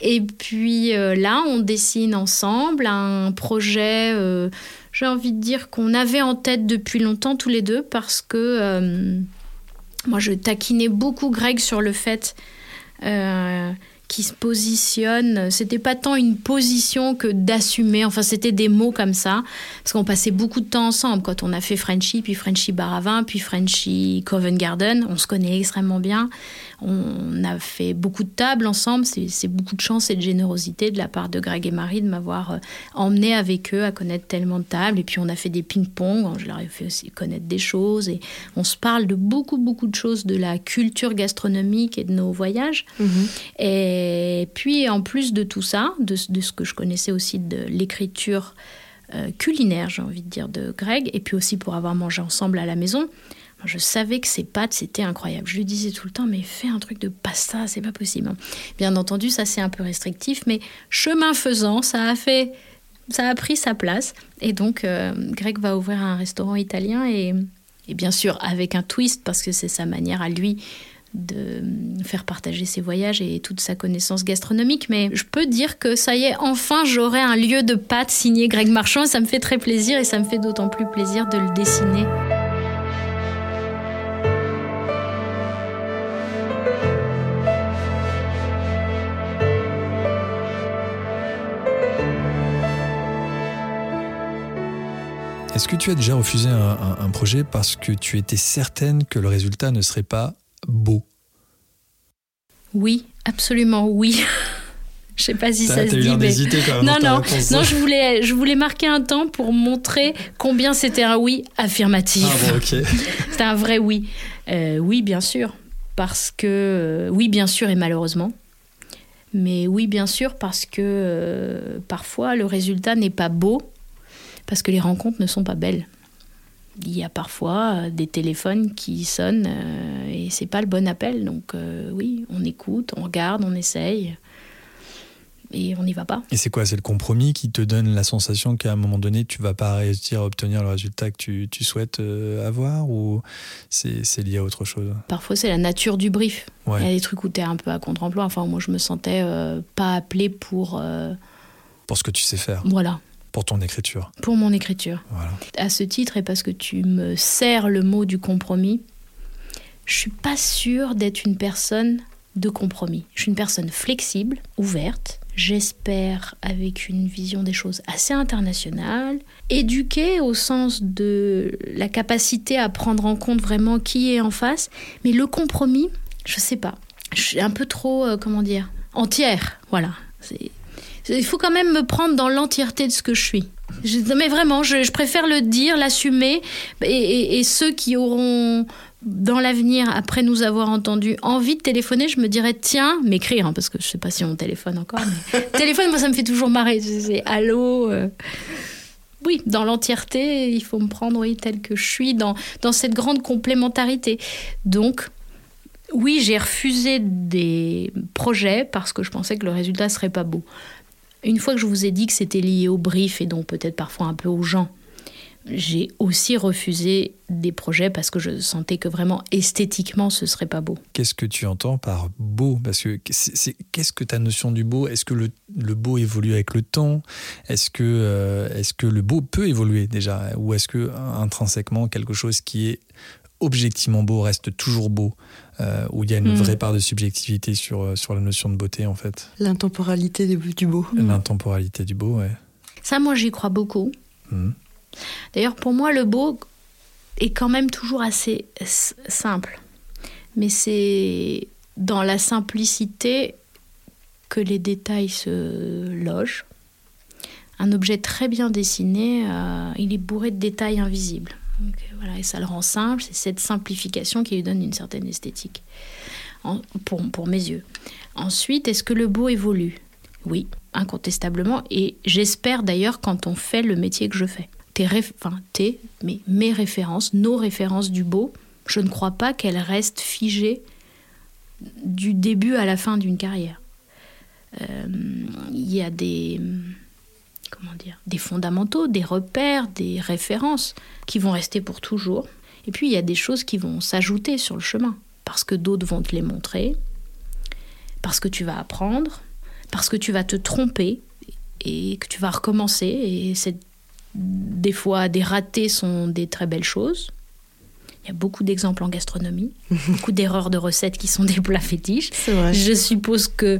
Et puis euh, là, on dessine ensemble un projet, euh, j'ai envie de dire, qu'on avait en tête depuis longtemps tous les deux parce que euh, moi, je taquinais beaucoup Greg sur le fait qu'il se positionne. C'était pas tant une position que d'assumer. Enfin, c'était des mots comme ça. Parce qu'on passait beaucoup de temps ensemble quand on a fait Frenchy, puis Frenchy Baravin, puis Frenchy Covent Garden. On se connaît extrêmement bien. On a fait beaucoup de tables ensemble. C'est beaucoup de chance et de générosité de la part de Greg et Marie de m'avoir euh, emmené avec eux à connaître tellement de tables. Et puis on a fait des ping-pong. Je leur ai fait aussi connaître des choses. Et on se parle de beaucoup, beaucoup de choses de la culture gastronomique et de nos voyages. Mhm. Et puis, en plus de tout ça, de, de ce que je connaissais aussi de l'écriture culinaire, j'ai envie de dire, de Greg, et puis aussi pour avoir mangé ensemble à la maison. Je savais que ces pâtes, c'était incroyable. Je lui disais tout le temps, mais fais un truc de pasta, c'est pas possible. Bien entendu, ça c'est un peu restrictif, mais chemin faisant, ça a fait, ça a pris sa place. Et donc, euh, Greg va ouvrir un restaurant italien et, et bien sûr avec un twist parce que c'est sa manière à lui de faire partager ses voyages et toute sa connaissance gastronomique. Mais je peux dire que ça y est, enfin j'aurai un lieu de pâtes signé Greg Marchand. Ça me fait très plaisir et ça me fait d'autant plus plaisir de le dessiner. Est-ce que tu as déjà refusé un, projet parce que tu étais certaine que le résultat ne serait pas beau? Oui, absolument oui. Je sais pas si ça se dit, mais quand même non, non, non, je voulais, je voulais marquer un temps pour montrer combien c'était un oui affirmatif. Ah bon, ok. c'était un vrai oui. Euh, oui, bien sûr, parce que euh, oui, bien sûr, et malheureusement. Mais oui, bien sûr, parce que euh, parfois le résultat n'est pas beau, parce que les rencontres ne sont pas belles. Il y a parfois euh, des téléphones qui sonnent euh, et c'est pas le bon appel. Donc euh, oui, on écoute, on regarde, on essaye et on n'y va pas. Et c'est quoi C'est le compromis qui te donne la sensation qu'à un moment donné, tu vas pas réussir à obtenir le résultat que tu, tu souhaites avoir ou c'est lié à autre chose? Parfois, c'est la nature du brief. Il y a des trucs où tu es un peu à contre-emploi. Enfin, moi, je me sentais pas appelée pour. Pour ce que tu sais faire. Voilà. Pour ton écriture. Pour mon écriture. À ce titre, et parce que tu me sers le mot du compromis, je suis pas sûre d'être une personne de compromis. Je suis une personne flexible, ouverte, j'espère avec une vision des choses assez internationale, éduquée au sens de la capacité à prendre en compte vraiment qui est en face, mais le compromis, je sais pas. Je suis un peu trop, euh, comment dire, entière, voilà. C'est il faut quand même me prendre dans l'entièreté de ce que je suis. mais vraiment, je, préfère le dire, l'assumer. Et, ceux qui auront, dans l'avenir, après nous avoir entendus, envie de téléphoner, je me dirais, tiens, m'écrire, hein, parce que je ne sais pas si on téléphone encore. Mais téléphone, moi, ça me fait toujours marrer. C'est allô euh. Oui, dans l'entièreté, il faut me prendre oui, tel que je suis, dans, dans cette grande complémentarité. Donc, oui, j'ai refusé des projets parce que je pensais que le résultat serait pas beau. Une fois que je vous ai dit que c'était lié au brief et donc peut-être parfois un peu aux gens, j'ai aussi refusé des projets parce que je sentais que vraiment esthétiquement ce serait pas beau. Qu'est-ce que tu entends par beau? Parce que qu'est-ce que ta notion du beau? Est-ce que le, beau évolue avec le temps? Est-ce que, euh, est-ce que le beau peut évoluer déjà? Ou est-ce que intrinsèquement quelque chose qui est objectivement beau reste toujours beau? Euh, où il y a une hmm. vraie part de subjectivité sur, euh, sur la notion de beauté en fait. L'intemporalité du beau. Hmm. L'intemporalité du beau, ouais. Ça, moi, j'y crois beaucoup. Hmm. D'ailleurs, pour moi, le beau est quand même toujours assez simple. Mais c'est dans la simplicité que les détails se logent. Un objet très bien dessiné, euh, il est bourré de détails invisibles. Euh, voilà, et ça le rend simple, c'est cette simplification qui lui donne une certaine esthétique, pour, pour mes yeux. Ensuite, est-ce que le beau évolue? Oui, incontestablement, et j'espère d'ailleurs quand on fait le métier que je fais. Tes, enfin, tes mais mes références, nos références du beau, je ne crois pas qu'elles restent figées du début à la fin d'une carrière. Euh, il y a des comment dire, des fondamentaux, des repères, des références qui vont rester pour toujours. Et puis il y a des choses qui vont s'ajouter sur le chemin, parce que d'autres vont te les montrer, parce que tu vas apprendre, parce que tu vas te tromper et que tu vas recommencer. Et des fois, des ratés sont des très belles choses. Il y a beaucoup d'exemples en gastronomie, beaucoup d'erreurs de recettes qui sont des plats fétiches. Je suppose que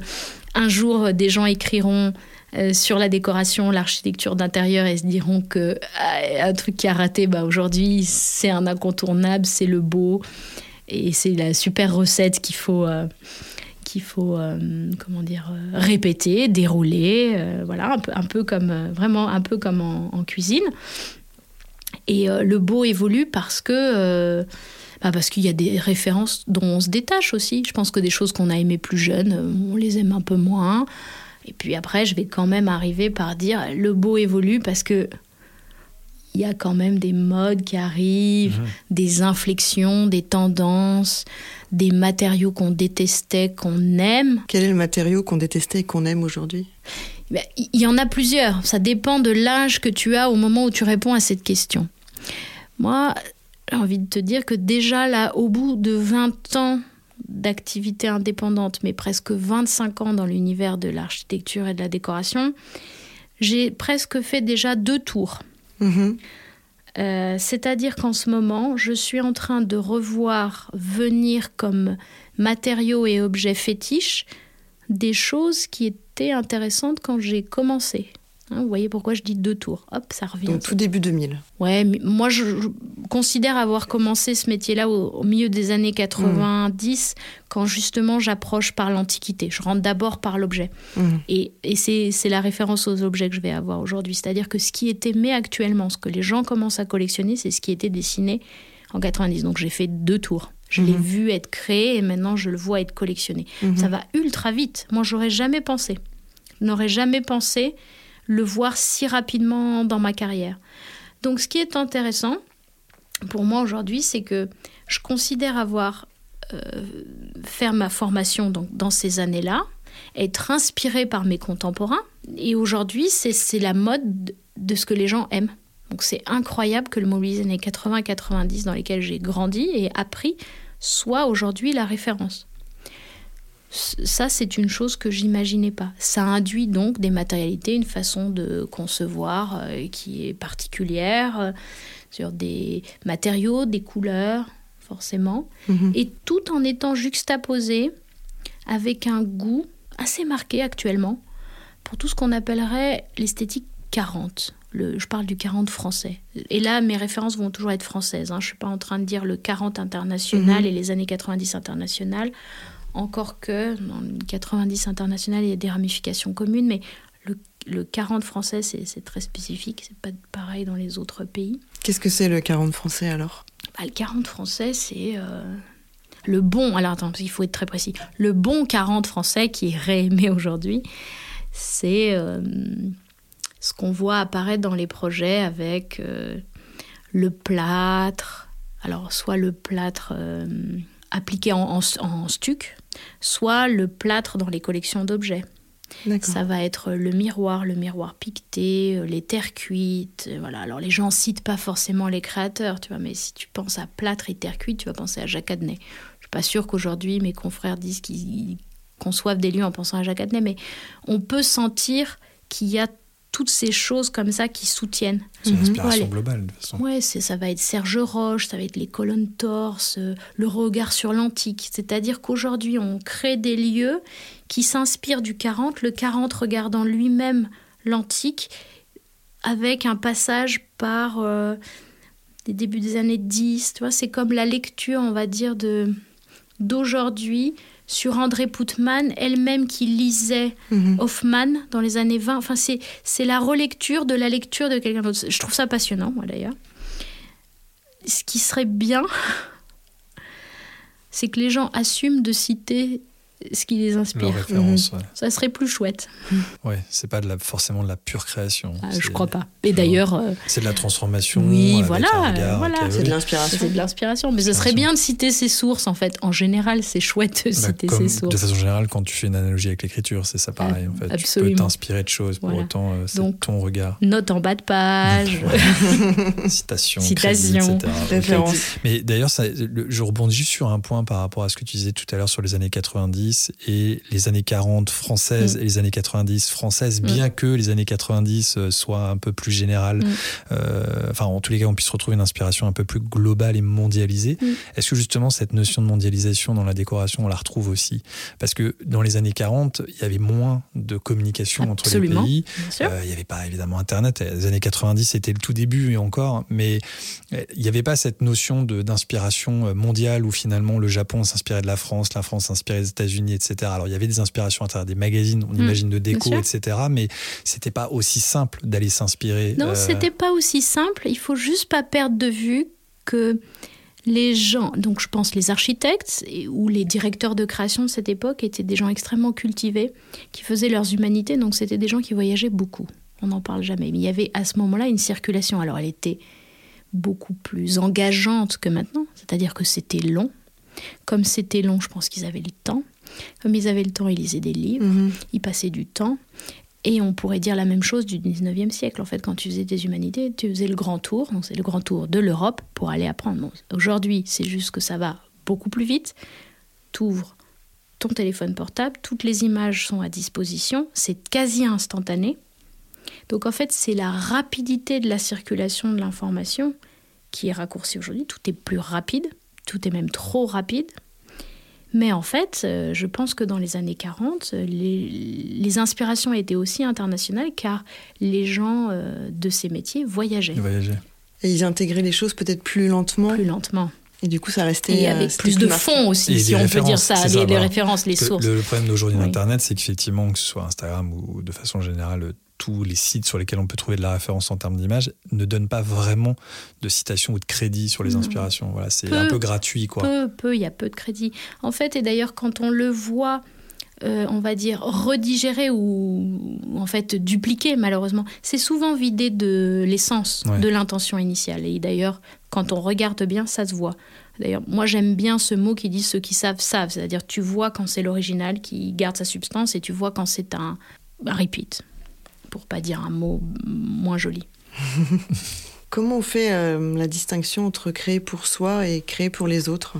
un jour, des gens écriront euh, sur la décoration, l'architecture d'intérieur et se diront que ah, un truc qui a raté, bah, aujourd'hui, c'est un incontournable, c'est le beau et c'est la super recette qu'il faut. Euh, qu'il faut euh, comment dire répéter dérouler voilà un peu un peu comme vraiment un peu comme en, cuisine et le beau évolue parce que bah, parce qu'il y a des références dont on se détache aussi. Je pense que des choses qu'on a aimées plus jeunes, on les aime un peu moins. Et puis après, je vais quand même arriver par dire le beau évolue parce que il y a quand même des modes qui arrivent, Mhm. des inflexions, des tendances, des matériaux qu'on détestait, qu'on aime. Quel est le matériau qu'on détestait et qu'on aime aujourd'hui? Ben, Il y en a plusieurs. Ça dépend de l'âge que tu as au moment où tu réponds à cette question. Moi, j'ai envie de te dire que déjà là, au bout de 20 ans d'activité indépendante, mais presque 25 ans dans l'univers de l'architecture et de la décoration, j'ai presque fait déjà deux tours. Mhm. Euh, C'est-à-dire qu'en ce moment, je suis en train de revoir venir comme matériaux et objets fétiches des choses qui étaient intéressantes quand j'ai commencé. Hein, vous voyez pourquoi je dis deux tours. Hop, ça revient. Donc tout début 2000. Ouais, mais moi je, je considère avoir commencé ce métier-là au, au milieu des années 90, quand justement j'approche par l'Antiquité. Je rentre d'abord par l'objet. Mhm. Et, et c'est la référence aux objets que je vais avoir aujourd'hui. C'est-à-dire que ce qui est aimé actuellement, ce que les gens commencent à collectionner, c'est ce qui était dessiné en 90. Donc j'ai fait deux tours. Je l'ai Mhm. vu être créé et maintenant je le vois être collectionné. Mhm. Ça va ultra vite. Moi, j'aurais jamais pensé. Je n'aurais jamais pensé le voir si rapidement dans ma carrière. Donc, ce qui est intéressant pour moi aujourd'hui, c'est que je considère avoir euh, fait ma formation donc, dans ces années-là, être inspiré par mes contemporains. Et aujourd'hui, c'est la mode de ce que les gens aiment. Donc, c'est incroyable que le mobilier années 80-90 dans lesquels j'ai grandi et appris soit aujourd'hui la référence. Ça, c'est une chose que j'imaginais pas. Ça induit donc des matérialités, une façon de concevoir euh, qui est particulière, euh, sur des matériaux, des couleurs, forcément, Mhm. et tout en étant juxtaposé avec un goût assez marqué actuellement pour tout ce qu'on appellerait l'esthétique 40. Le, je parle du 40 français. Et là, mes références vont toujours être françaises. hein. Je ne suis pas en train de dire le 40 international Mhm. et les années 90 internationales. Encore que dans le 90 international, il y a des ramifications communes, mais le, le 40 français, c'est très spécifique. C'est pas pareil dans les autres pays. Qu'est-ce que c'est le 40 français alors? Bah, le 40 français, c'est euh, le bon. Alors attends, il faut être très précis. Le bon 40 français qui est réaimé aujourd'hui, c'est euh, ce qu'on voit apparaître dans les projets avec euh, le plâtre. Alors, soit le plâtre appliqué en, en, en stuc, soit le plâtre dans les collections d'objets. Ça va être le miroir, le miroir piqueté, euh, les terres cuites. euh, Voilà. Alors les gens citent pas forcément les créateurs, tu vois, mais si tu penses à plâtre et terre cuite, tu vas penser à Jacques Adnet. Je suis pas sûre qu'aujourd'hui mes confrères disent qu'ils conçoivent des lieux en pensant à Jacques Adnet, mais on peut sentir qu'il y a toutes ces choses comme ça qui soutiennent. C'est une Mhm. inspiration Ouais. globale de toute façon. Ouais, c'est ça va être Serge Roche, ça va être les colonnes torses, euh, le regard sur l'antique. C'est-à-dire qu'aujourd'hui, on crée des lieux qui s'inspirent du 40, le 40 regardant lui-même l'antique, avec un passage par euh, des débuts des années 10. Tu vois, c'est comme la lecture, on va dire, de d'aujourd'hui sur André Putman, elle-même qui lisait Mhm. Hoffman dans les années 20. Enfin, c'est, c'est la relecture de la lecture de quelqu'un d'autre. Je trouve ça passionnant, moi d'ailleurs. Ce qui serait bien, c'est que les gens assument de citer ce qui les inspire. ouais. Ça serait plus chouette. Ouais, c'est pas de la, forcément de la pure création. Ah, je crois pas. Et tu d'ailleurs, euh, C'est de la transformation. Oui, avec voilà, un regard voilà. C'est de l'inspiration. c'est de l'inspiration. Mais ce serait bien de citer ses sources, en fait. En général, c'est chouette de Bah, citer comme ses de sources. façon générale, quand tu fais une analogie avec l'écriture, c'est ça pareil. Ah, en fait. Tu absolument. peux t'inspirer de choses, pour Voilà. autant, euh, c'est ton regard. Note en bas de page. Citation, Citation. Référence. Mais d'ailleurs, je rebondis juste sur un point par rapport à ce que tu disais tout à l'heure sur les années 90 et les années 40 françaises Mm. et les années 90 françaises, Mm. bien que les années 90 euh, soient un peu plus générales, Mm. euh, enfin en tous les cas on puisse retrouver une inspiration un peu plus globale et mondialisée. Est-ce que justement cette notion de mondialisation dans la décoration, on la retrouve aussi? Parce que dans les années 40, il y avait moins de communication Absolument. entre les pays. Euh, il n'y avait pas évidemment Internet. Les années 90, c'était le tout début et encore, mais il n'y avait pas cette notion d'inspiration mondiale où finalement le Japon s'inspirait de la France, la France s'inspirait des États-Unis, etc. Alors il y avait des inspirations à travers des magazines, on Mm, imagine de déco, etc. Mais c'était pas aussi simple d'aller s'inspirer. Non, euh, c'était pas aussi simple. Il faut juste pas perdre de vue que les gens, donc je pense les architectes ou les directeurs de création de cette époque étaient des gens extrêmement cultivés, qui faisaient leurs humanités, donc c'était des gens qui voyageaient beaucoup. On n'en parle jamais. Mais il y avait à ce moment-là une circulation. Alors elle était beaucoup plus engageante que maintenant, c'est-à-dire que c'était long. Comme c'était long, je pense qu'ils avaient le temps. Comme ils avaient le temps, ils lisaient des livres, Mhm. ils passaient du temps. Et on pourrait dire la même chose du 19e siècle. En fait, quand tu faisais des humanités, tu faisais le grand tour. C'est le grand tour de l'Europe pour aller apprendre. Bon, Aujourd'hui, c'est juste que ça va beaucoup plus vite. Tu ouvres ton téléphone portable, toutes les images sont à disposition. C'est quasi instantané. Donc, en fait, c'est la rapidité de la circulation de l'information qui est raccourcie aujourd'hui. Tout est plus rapide. Tout est même trop rapide. Mais en fait, euh, je pense que dans les années 40, euh, les, les inspirations étaient aussi internationales car les gens euh, de ces métiers voyageaient Et voyager. Et ils intégraient les choses peut-être plus lentement. plus lentement. Et du coup, ça restait. Et avec c'était plus de fonds aussi, Et si on peut dire ça, les, ça, les voilà. références, les Le- sources. Le, problème d'aujourd'hui Oui. d'Internet, c'est qu'effectivement, que ce soit Instagram ou de façon générale, tous les sites sur lesquels on peut trouver de la référence en termes d'image ne donnent pas vraiment de citation ou de crédit sur les Non. inspirations. Voilà, c'est un peu gratuit, quoi. Peu, peu, il y a peu de crédit. En fait, et d'ailleurs, quand on le voit, euh, on va dire, redigéré ou ou en fait dupliqué, malheureusement, c'est souvent vidé de l'essence, Ouais. de l'intention initiale. Et d'ailleurs, quand on regarde bien, ça se voit. D'ailleurs, moi j'aime bien ce mot qui dit ceux qui savent, savent. C'est-à-dire, tu vois quand c'est l'original qui garde sa substance et tu vois quand c'est un, un repeat, pour pas dire un mot moins joli. Comment on fait euh, la distinction entre créer pour soi et créer pour les autres?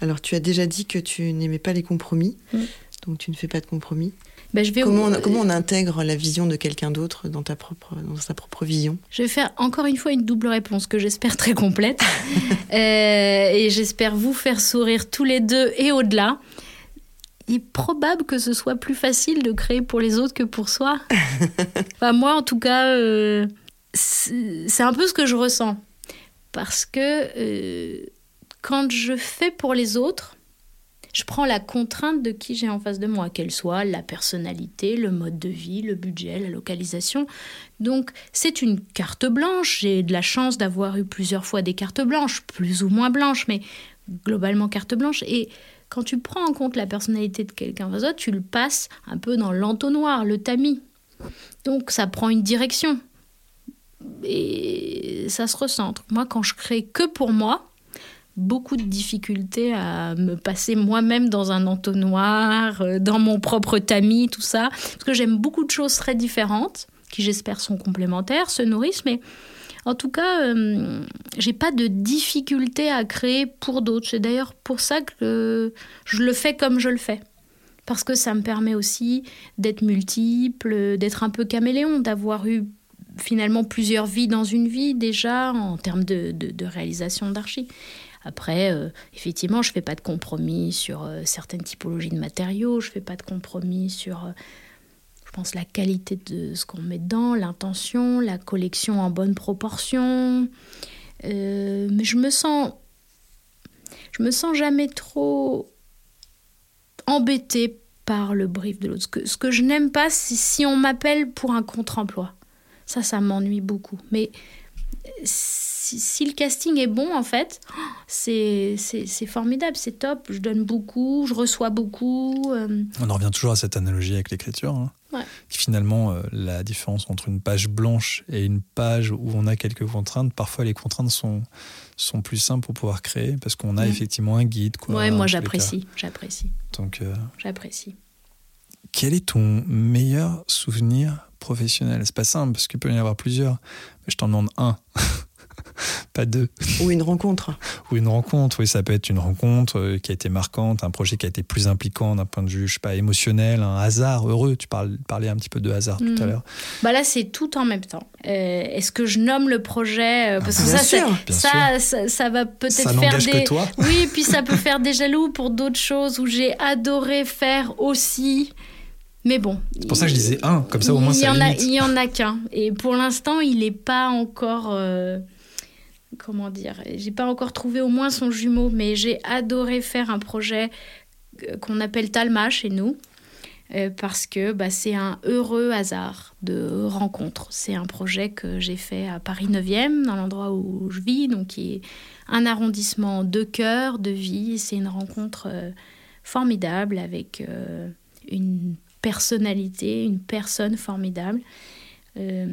Alors, tu as déjà dit que tu n'aimais pas les compromis, Mm. donc tu ne fais pas de compromis. Ben, je vais Comment on, comment on intègre la vision de quelqu'un d'autre dans, ta propre, dans sa propre vision? Je vais faire encore une fois une double réponse que j'espère très complète. Euh, et j'espère vous faire sourire tous les deux et au-delà. Il est probable que ce soit plus facile de créer pour les autres que pour soi. Enfin, moi, en tout cas, euh, c'est un peu ce que je ressens. Parce que euh, quand je fais pour les autres, je prends la contrainte de qui j'ai en face de moi, qu'elle soit la personnalité, le mode de vie, le budget, la localisation. Donc c'est une carte blanche. J'ai de la chance d'avoir eu plusieurs fois des cartes blanches, plus ou moins blanches, mais globalement carte blanche. Et quand tu prends en compte la personnalité de quelqu'un d'autre, tu le passes un peu dans l'entonnoir, le tamis. Donc ça prend une direction. Et ça se recentre. Moi, quand je crée que pour moi, beaucoup de difficultés à me passer moi-même dans un entonnoir, euh, dans mon propre tamis, tout ça. Parce que j'aime beaucoup de choses très différentes, qui j'espère sont complémentaires, se nourrissent, mais en tout cas, euh, j'ai pas de difficulté à créer pour d'autres. C'est d'ailleurs pour ça que je le fais comme je le fais. Parce que ça me permet aussi d'être multiple, d'être un peu caméléon, d'avoir eu finalement plusieurs vies dans une vie déjà en termes de, de- réalisation d'archi. Après, euh, effectivement, je fais pas de compromis sur euh, certaines typologies de matériaux, je fais pas de compromis sur, euh, je pense, la qualité de ce qu'on met dedans, l'intention, la collection en bonne proportion. Euh, mais je me sens, je me sens jamais trop embêtée par le brief de l'autre. Ce que, je n'aime pas, c'est si on m'appelle pour un contre-emploi. Ça, ça m'ennuie beaucoup. Mais si, le casting est bon, en fait, c'est formidable, c'est top. Je donne beaucoup, je reçois beaucoup. euh, On en revient toujours à cette analogie avec l'écriture. hein. Ouais. Finalement, euh, la différence entre une page blanche et une page où on a quelques contraintes, parfois les contraintes sont, sont plus simples pour pouvoir créer parce qu'on a effectivement un guide. Quoi, ouais, moi j'apprécie, j'apprécie. Donc, euh, j'apprécie. quel est ton meilleur souvenir professionnel? C'est pas simple parce qu'il peut y en avoir plusieurs, mais je t'en demande un, pas deux. Ou une rencontre Ou une rencontre, oui, ça peut être une rencontre euh, qui a été marquante, un projet qui a été plus impliquant d'un point de vue, je sais pas, émotionnel, un hasard heureux. Tu parles, parlais un petit peu de hasard tout à l'heure. Bah là, c'est tout en même temps. Euh, Est-ce que je nomme le projet euh, Parce que Bien ça, sûr, ça, ça, ça va peut-être Ça faire des. que toi. Oui, puis ça peut faire des jaloux pour d'autres choses où j'ai adoré faire aussi. Mais bon. C'est pour ça que je disais un, comme ça au moins il y ça en a, limite. il y en a qu'un. Et pour l'instant, il n'est pas encore. euh, comment dire J'ai pas encore trouvé au moins son jumeau, mais j'ai adoré faire un projet euh, qu'on appelle Talma chez nous. euh, parce que bah, c'est un heureux hasard de rencontre. C'est un projet que j'ai fait à Paris 9e, dans l'endroit où je vis, donc qui est un arrondissement de cœur, de vie. C'est une rencontre euh, formidable avec une personnalité, une personne formidable. Euh,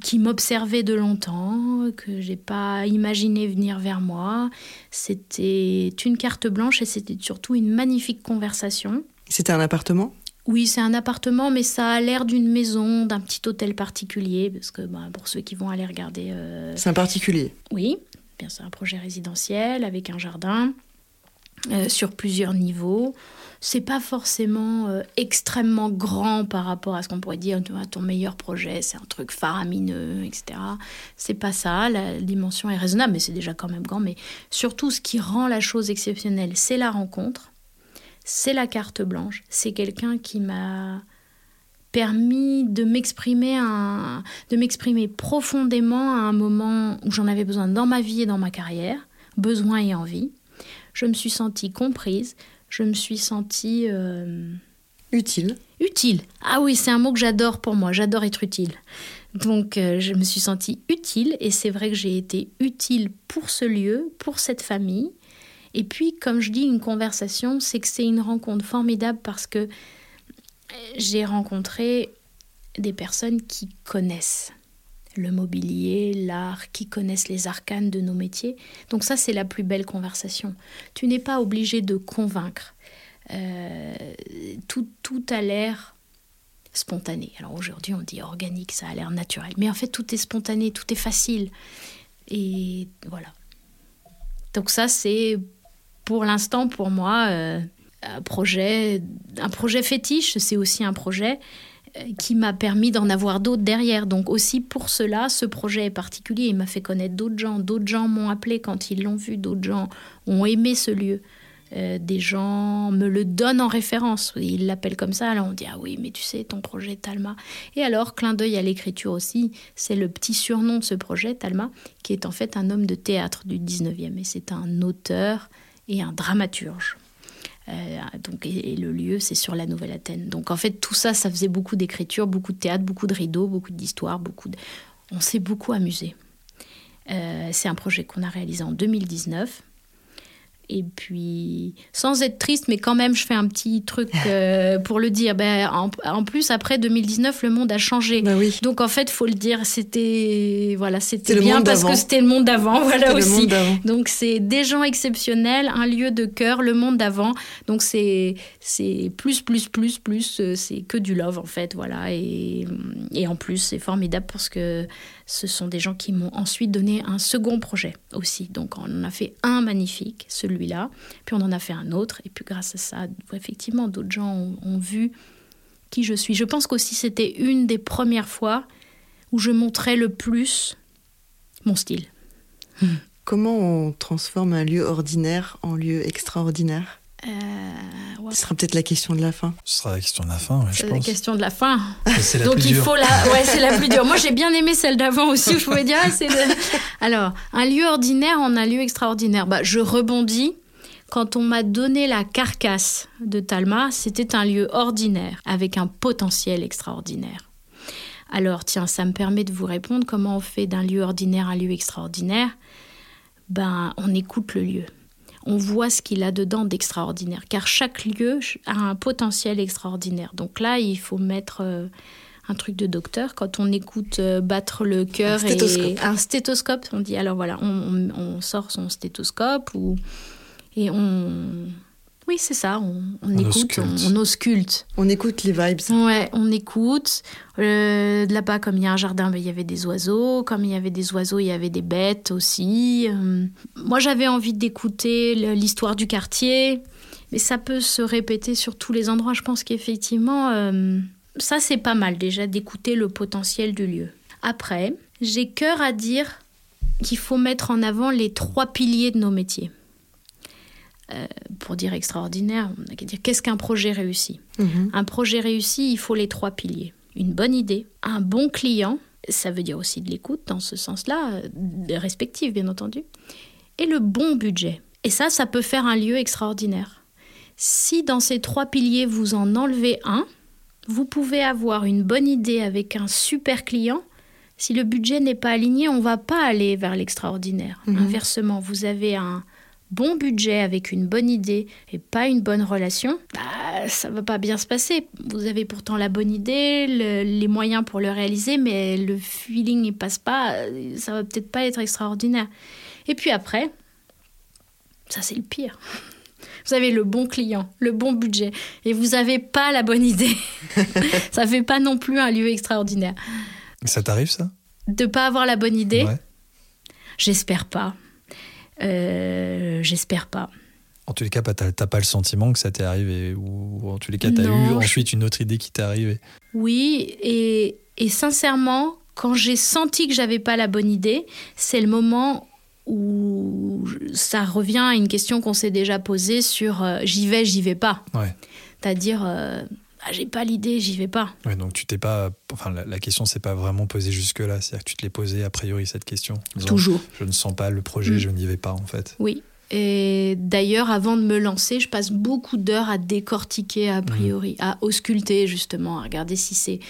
qui m'observait de longtemps, que j'ai pas imaginé venir vers moi. C'était une carte blanche et c'était surtout une magnifique conversation. C'était un appartement? Oui, c'est un appartement, mais ça a l'air d'une maison, d'un petit hôtel particulier, parce que bah, pour ceux qui vont aller regarder. Euh, c'est un particulier? Oui, bien c'est un projet résidentiel avec un jardin euh, sur plusieurs niveaux. C'est pas forcément euh, extrêmement grand par rapport à ce qu'on pourrait dire ton meilleur projet, c'est un truc faramineux, etc. C'est pas ça. La dimension est raisonnable, mais c'est déjà quand même grand. Mais surtout, ce qui rend la chose exceptionnelle, c'est la rencontre c'est la carte blanche. C'est quelqu'un qui m'a permis de m'exprimer de m'exprimer profondément à un moment où j'en avais besoin dans ma vie et dans ma carrière, besoin et envie. Je me suis sentie comprise, je me suis sentie euh, utile. Utile. Ah oui, c'est un mot que j'adore pour moi, j'adore être utile. Donc euh, je me suis sentie utile et c'est vrai que j'ai été utile pour ce lieu, pour cette famille et puis, comme je dis, une conversation, c'est que c'est une rencontre formidable parce que j'ai rencontré des personnes qui connaissent le mobilier, l'art, qui connaissent les arcanes de nos métiers. Donc ça, c'est la plus belle conversation. Tu n'es pas obligé de convaincre. Euh, tout, tout a l'air spontané. Alors aujourd'hui, on dit organique, ça a l'air naturel. Mais en fait, tout est spontané, tout est facile. Et voilà. Donc ça, c'est pour l'instant, pour moi, euh, un, projet, un projet fétiche, c'est aussi un projet qui m'a permis d'en avoir d'autres derrière. Donc aussi pour cela, ce projet est particulier. Il m'a fait connaître d'autres gens. D'autres gens m'ont appelé quand ils l'ont vu. D'autres gens ont aimé ce lieu. Euh, des gens me le donnent en référence. Ils l'appellent comme ça. Alors on dit Ah oui, mais tu sais, ton projet Talma. Et alors, clin d'œil à l'écriture aussi, c'est le petit surnom de ce projet, Talma, qui est en fait un homme de théâtre du 19e. Et c'est un auteur et un dramaturge. Euh, donc, et, le lieu, c'est sur la Nouvelle-Athènes. Donc en fait, tout ça, ça faisait beaucoup d'écriture, beaucoup de théâtre, beaucoup de rideaux, beaucoup d'histoires, beaucoup de... On s'est beaucoup amusé. Euh, c'est un projet qu'on a réalisé en 2019. Et puis, sans être triste, mais quand même, je fais un petit truc euh, pour le dire. Ben, en, plus, après 2019, le monde a changé. Ben oui. Donc, en fait, faut le dire, c'était voilà, c'était bien parce que c'était le monde d'avant, voilà aussi. Donc, c'est des gens exceptionnels, un lieu de cœur, le monde d'avant. Donc, c'est c'est plus, plus, plus, plus, euh, c'est que du love en fait, voilà. Et, et en plus, c'est formidable parce que ce sont des gens qui m'ont ensuite donné un second projet aussi. Donc, on en a fait un magnifique, celui là Puis on en a fait un autre. Et puis grâce à ça, effectivement, d'autres gens ont, vu qui je suis. Je pense qu'aussi c'était une des premières fois où je montrais le plus mon style. Comment on transforme un lieu ordinaire en lieu extraordinaire? Euh, Ce sera peut-être la question de la fin. Ce sera la question de la fin, je pense. la question de la fin. Donc il faut la. Ouais, c'est la plus dure. Moi, j'ai bien aimé celle d'avant aussi. je pouvais dire, ah, c'est. Alors, un lieu ordinaire en un lieu extraordinaire. Bah, je rebondis. Quand on m'a donné la carcasse de Talma, c'était un lieu ordinaire avec un potentiel extraordinaire. Alors, tiens, ça me permet de vous répondre comment on fait d'un lieu ordinaire un lieu extraordinaire? Ben, on écoute le lieu on voit ce qu'il a dedans d'extraordinaire, car chaque lieu a un potentiel extraordinaire. Donc là, il faut mettre euh, un truc de docteur. Quand on écoute euh, battre le cœur et un stéthoscope, on dit alors voilà, on, sort son stéthoscope ou, et on oui, c'est ça. On, écoute, on, ausculte. On écoute les vibes. Ouais, on écoute. Euh, là-bas, comme il y a un jardin, ben, il y avait des oiseaux. Comme il y avait des oiseaux, il y avait des bêtes aussi. Euh, moi, j'avais envie d'écouter l'histoire du quartier. Mais ça peut se répéter sur tous les endroits. Je pense qu'effectivement, euh, ça, c'est pas mal déjà d'écouter le potentiel du lieu. Après, j'ai cœur à dire qu'il faut mettre en avant les trois piliers de nos métiers. Euh, pour dire extraordinaire, on a qu'à dire qu'est-ce qu'un projet réussi? Mhm. Un projet réussi, il faut les trois piliers. Une bonne idée, un bon client, ça veut dire aussi de l'écoute dans ce sens-là, euh, respectif bien entendu, et le bon budget. Et ça, ça peut faire un lieu extraordinaire. Si dans ces trois piliers, vous en enlevez un, vous pouvez avoir une bonne idée avec un super client. Si le budget n'est pas aligné, on ne va pas aller vers l'extraordinaire. Mhm. Inversement, vous avez un, bon budget avec une bonne idée et pas une bonne relation, bah, ça va pas bien se passer. Vous avez pourtant la bonne idée, les moyens pour le réaliser, mais le feeling ne passe pas, ça va peut-être pas être extraordinaire. Et puis après, ça c'est le pire. Vous avez le bon client, le bon budget, et vous n'avez pas la bonne idée. ça fait pas non plus un lieu extraordinaire. Ça t'arrive ça? De pas avoir la bonne idée? J'espère pas. Euh, j'espère pas. En tous les cas, t'as pas le sentiment que ça t'est arrivé Ou en tous les cas, t'as eu ensuite une autre idée qui t'est arrivée Oui, et, et sincèrement, quand j'ai senti que j'avais pas la bonne idée, c'est le moment où ça revient à une question qu'on s'est déjà posée sur euh, j'y vais, j'y vais pas. C'est-à-dire, euh, ah, j'ai pas l'idée, j'y vais pas. Ouais, donc tu t'es pas. Enfin, la, question s'est pas vraiment posée jusque-là. C'est-à-dire que tu te l'es posée a priori cette question. Toujours. Je ne sens pas le projet, mm. je n'y vais pas en fait. Oui. Et d'ailleurs, avant de me lancer, je passe beaucoup d'heures à décortiquer a priori, mm. à ausculter justement, à regarder si c'est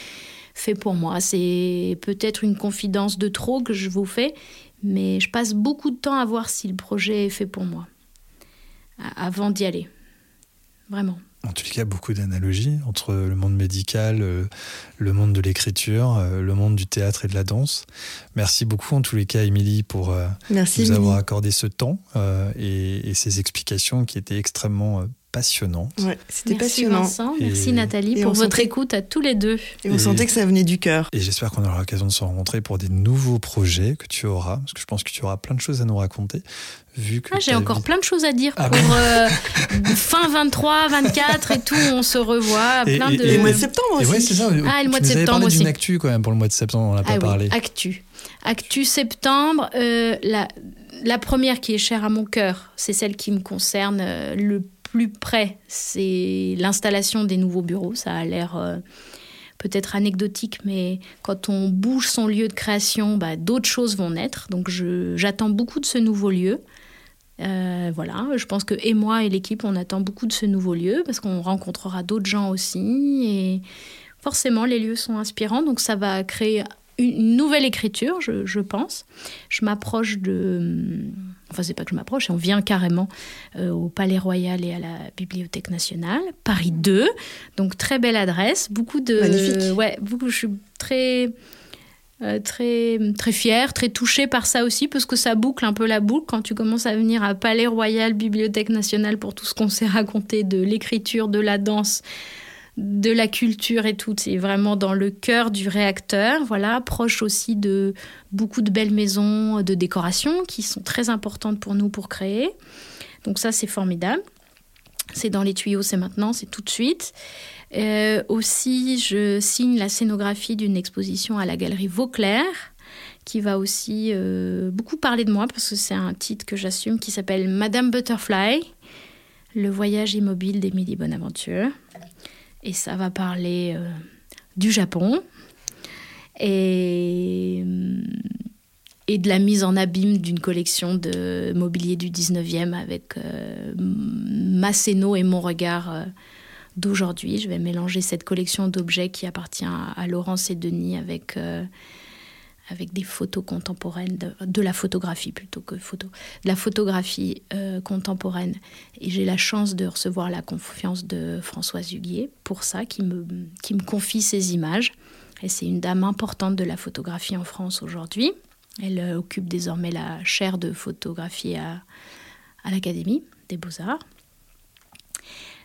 fait pour moi. C'est peut-être une confidence de trop que je vous fais, mais je passe beaucoup de temps à voir si le projet est fait pour moi, avant d'y aller. Vraiment. En tout cas, beaucoup d'analogies entre le monde médical, euh, le monde de l'écriture, euh, le monde du théâtre et de la danse. Merci beaucoup, en tous les cas, Émilie, pour euh, nous avoir accordé ce temps et, et, ces explications qui étaient extrêmement passionnant. Ouais, c'était passionnant. Vincent, merci Nathalie pour votre écoute à tous les deux. Et on sentait que ça venait du cœur. Et j'espère qu'on aura l'occasion de se rencontrer pour des nouveaux projets que tu auras, parce que je pense que tu auras plein de choses à nous raconter. Vu que ah, j'ai encore plein de choses à dire ah pour euh, fin 23, 24 et tout, on se revoit. Et, plein de... et, le mois de septembre aussi. Ouais, c'est ça. Ah, le mois de septembre aussi. d'une actu quand même pour le mois de septembre, on n'a pas ah parlé. actu. Actu septembre, euh, la, la première qui est chère à mon cœur, c'est celle qui me concerne euh, le plus près, c'est l'installation des nouveaux bureaux. Ça a l'air euh, peut-être anecdotique, mais quand on bouge son lieu de création, bah, d'autres choses vont naître. Donc j'attends beaucoup de ce nouveau lieu. Euh, voilà, je pense que et moi et l'équipe, on attend beaucoup de ce nouveau lieu parce qu'on rencontrera d'autres gens aussi. Et forcément, les lieux sont inspirants, donc ça va créer une nouvelle écriture, je, pense. Je m'approche de... Enfin, c'est pas que je m'approche, on vient carrément euh, au Palais Royal et à la Bibliothèque nationale, Paris 2. Donc, très belle adresse. Beaucoup de... Magnifique. ouais, beaucoup, je suis très... Euh, très, très fière, très touchée par ça aussi, parce que ça boucle un peu la boucle quand tu commences à venir à Palais Royal, Bibliothèque nationale, pour tout ce qu'on s'est raconté de l'écriture, de la danse, de la culture et tout. C'est vraiment dans le cœur du réacteur. Voilà, proche aussi de beaucoup de belles maisons de décoration qui sont très importantes pour nous pour créer. Donc ça, c'est formidable. C'est dans les tuyaux, c'est maintenant, c'est tout de suite. Euh, aussi, je signe la scénographie d'une exposition à la galerie Vauclair qui va aussi euh, beaucoup parler de moi parce que c'est un titre que j'assume qui s'appelle Madame Butterfly, le voyage immobile d'Émilie Bonaventure et ça va parler euh, du Japon et, euh, et de la mise en abîme d'une collection de mobilier du 19e avec euh, Masséno et mon regard d'aujourd'hui. Je vais mélanger cette collection d'objets qui appartient à, Laurence et Denis avec avec des photos contemporaines, de, la photographie plutôt que photo, de la photographie euh, contemporaine. Et j'ai la chance de recevoir la confiance de Françoise Huguier pour ça, qui me, qui me confie ces images. Et c'est une dame importante de la photographie en France aujourd'hui. Elle euh, occupe désormais la chaire de photographie à, à l'Académie des beaux-arts.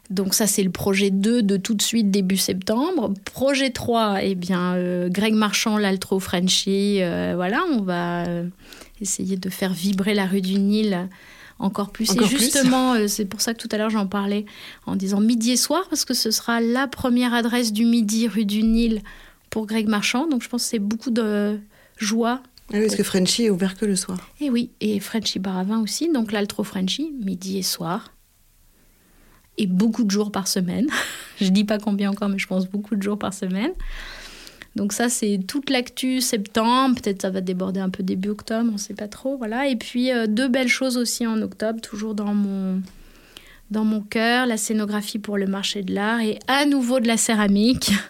Donc ça, c'est le projet 2 de tout de suite début septembre. Projet 3, eh bien, euh, Greg Marchand, l'Altro Frenchy. Euh, voilà, on va euh, essayer de faire vibrer la rue du Nil encore plus. et justement, c'est pour ça que tout à l'heure j'en parlais en disant midi et soir, parce que ce sera la première adresse du midi rue du Nil pour Greg Marchand. Donc je pense que c'est beaucoup de joie. Ah oui, parce que Frenchy est ouvert que le soir. Et oui, et Frenchy Baravin aussi. Donc l'Altro Frenchy, midi et soir beaucoup de jours par semaine. je dis pas combien encore, mais je pense beaucoup de jours par semaine. Donc ça, c'est toute l'actu septembre. Peut-être ça va déborder un peu début octobre, on sait pas trop. Voilà. Et puis euh, deux belles choses aussi en octobre, toujours dans mon dans mon cœur, la scénographie pour le marché de l'art et à nouveau de la céramique.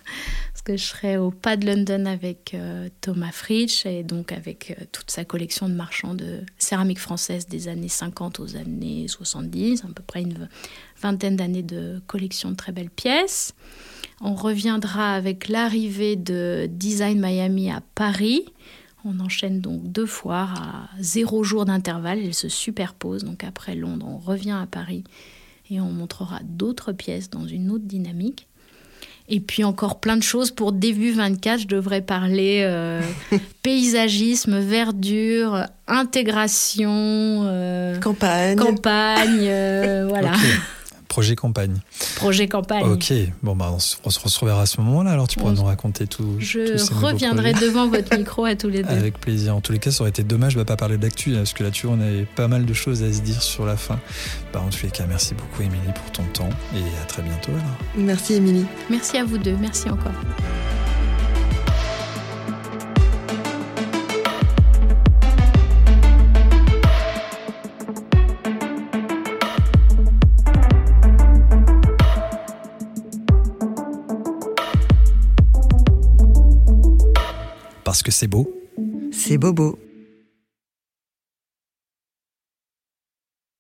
Je serai au Pas de London avec euh, Thomas Fritsch et donc avec euh, toute sa collection de marchands de céramique française des années 50 aux années 70, à peu près une vingtaine d'années de collection de très belles pièces. On reviendra avec l'arrivée de Design Miami à Paris. On enchaîne donc deux foires à zéro jour d'intervalle. Elles se superposent. Donc après Londres, on revient à Paris et on montrera d'autres pièces dans une autre dynamique. Et puis encore plein de choses pour début 24. Je devrais parler euh, paysagisme, verdure, intégration, euh, campagne, campagne, euh, voilà. Projet campagne. Projet campagne. Ok, bon, bah, on, se, retrouvera à ce moment-là, alors tu pourras nous raconter tout. Je reviendrai devant votre micro à tous les deux. Avec plaisir. En tous les cas, ça aurait été dommage de ne pas parler d'actu, parce que là-dessus, on avait pas mal de choses à se dire sur la fin. Bah, en tous les cas, merci beaucoup, Émilie, pour ton temps, et à très bientôt. Alors. Merci, Émilie. Merci à vous deux, merci encore. Parce que c'est beau. C'est bobo.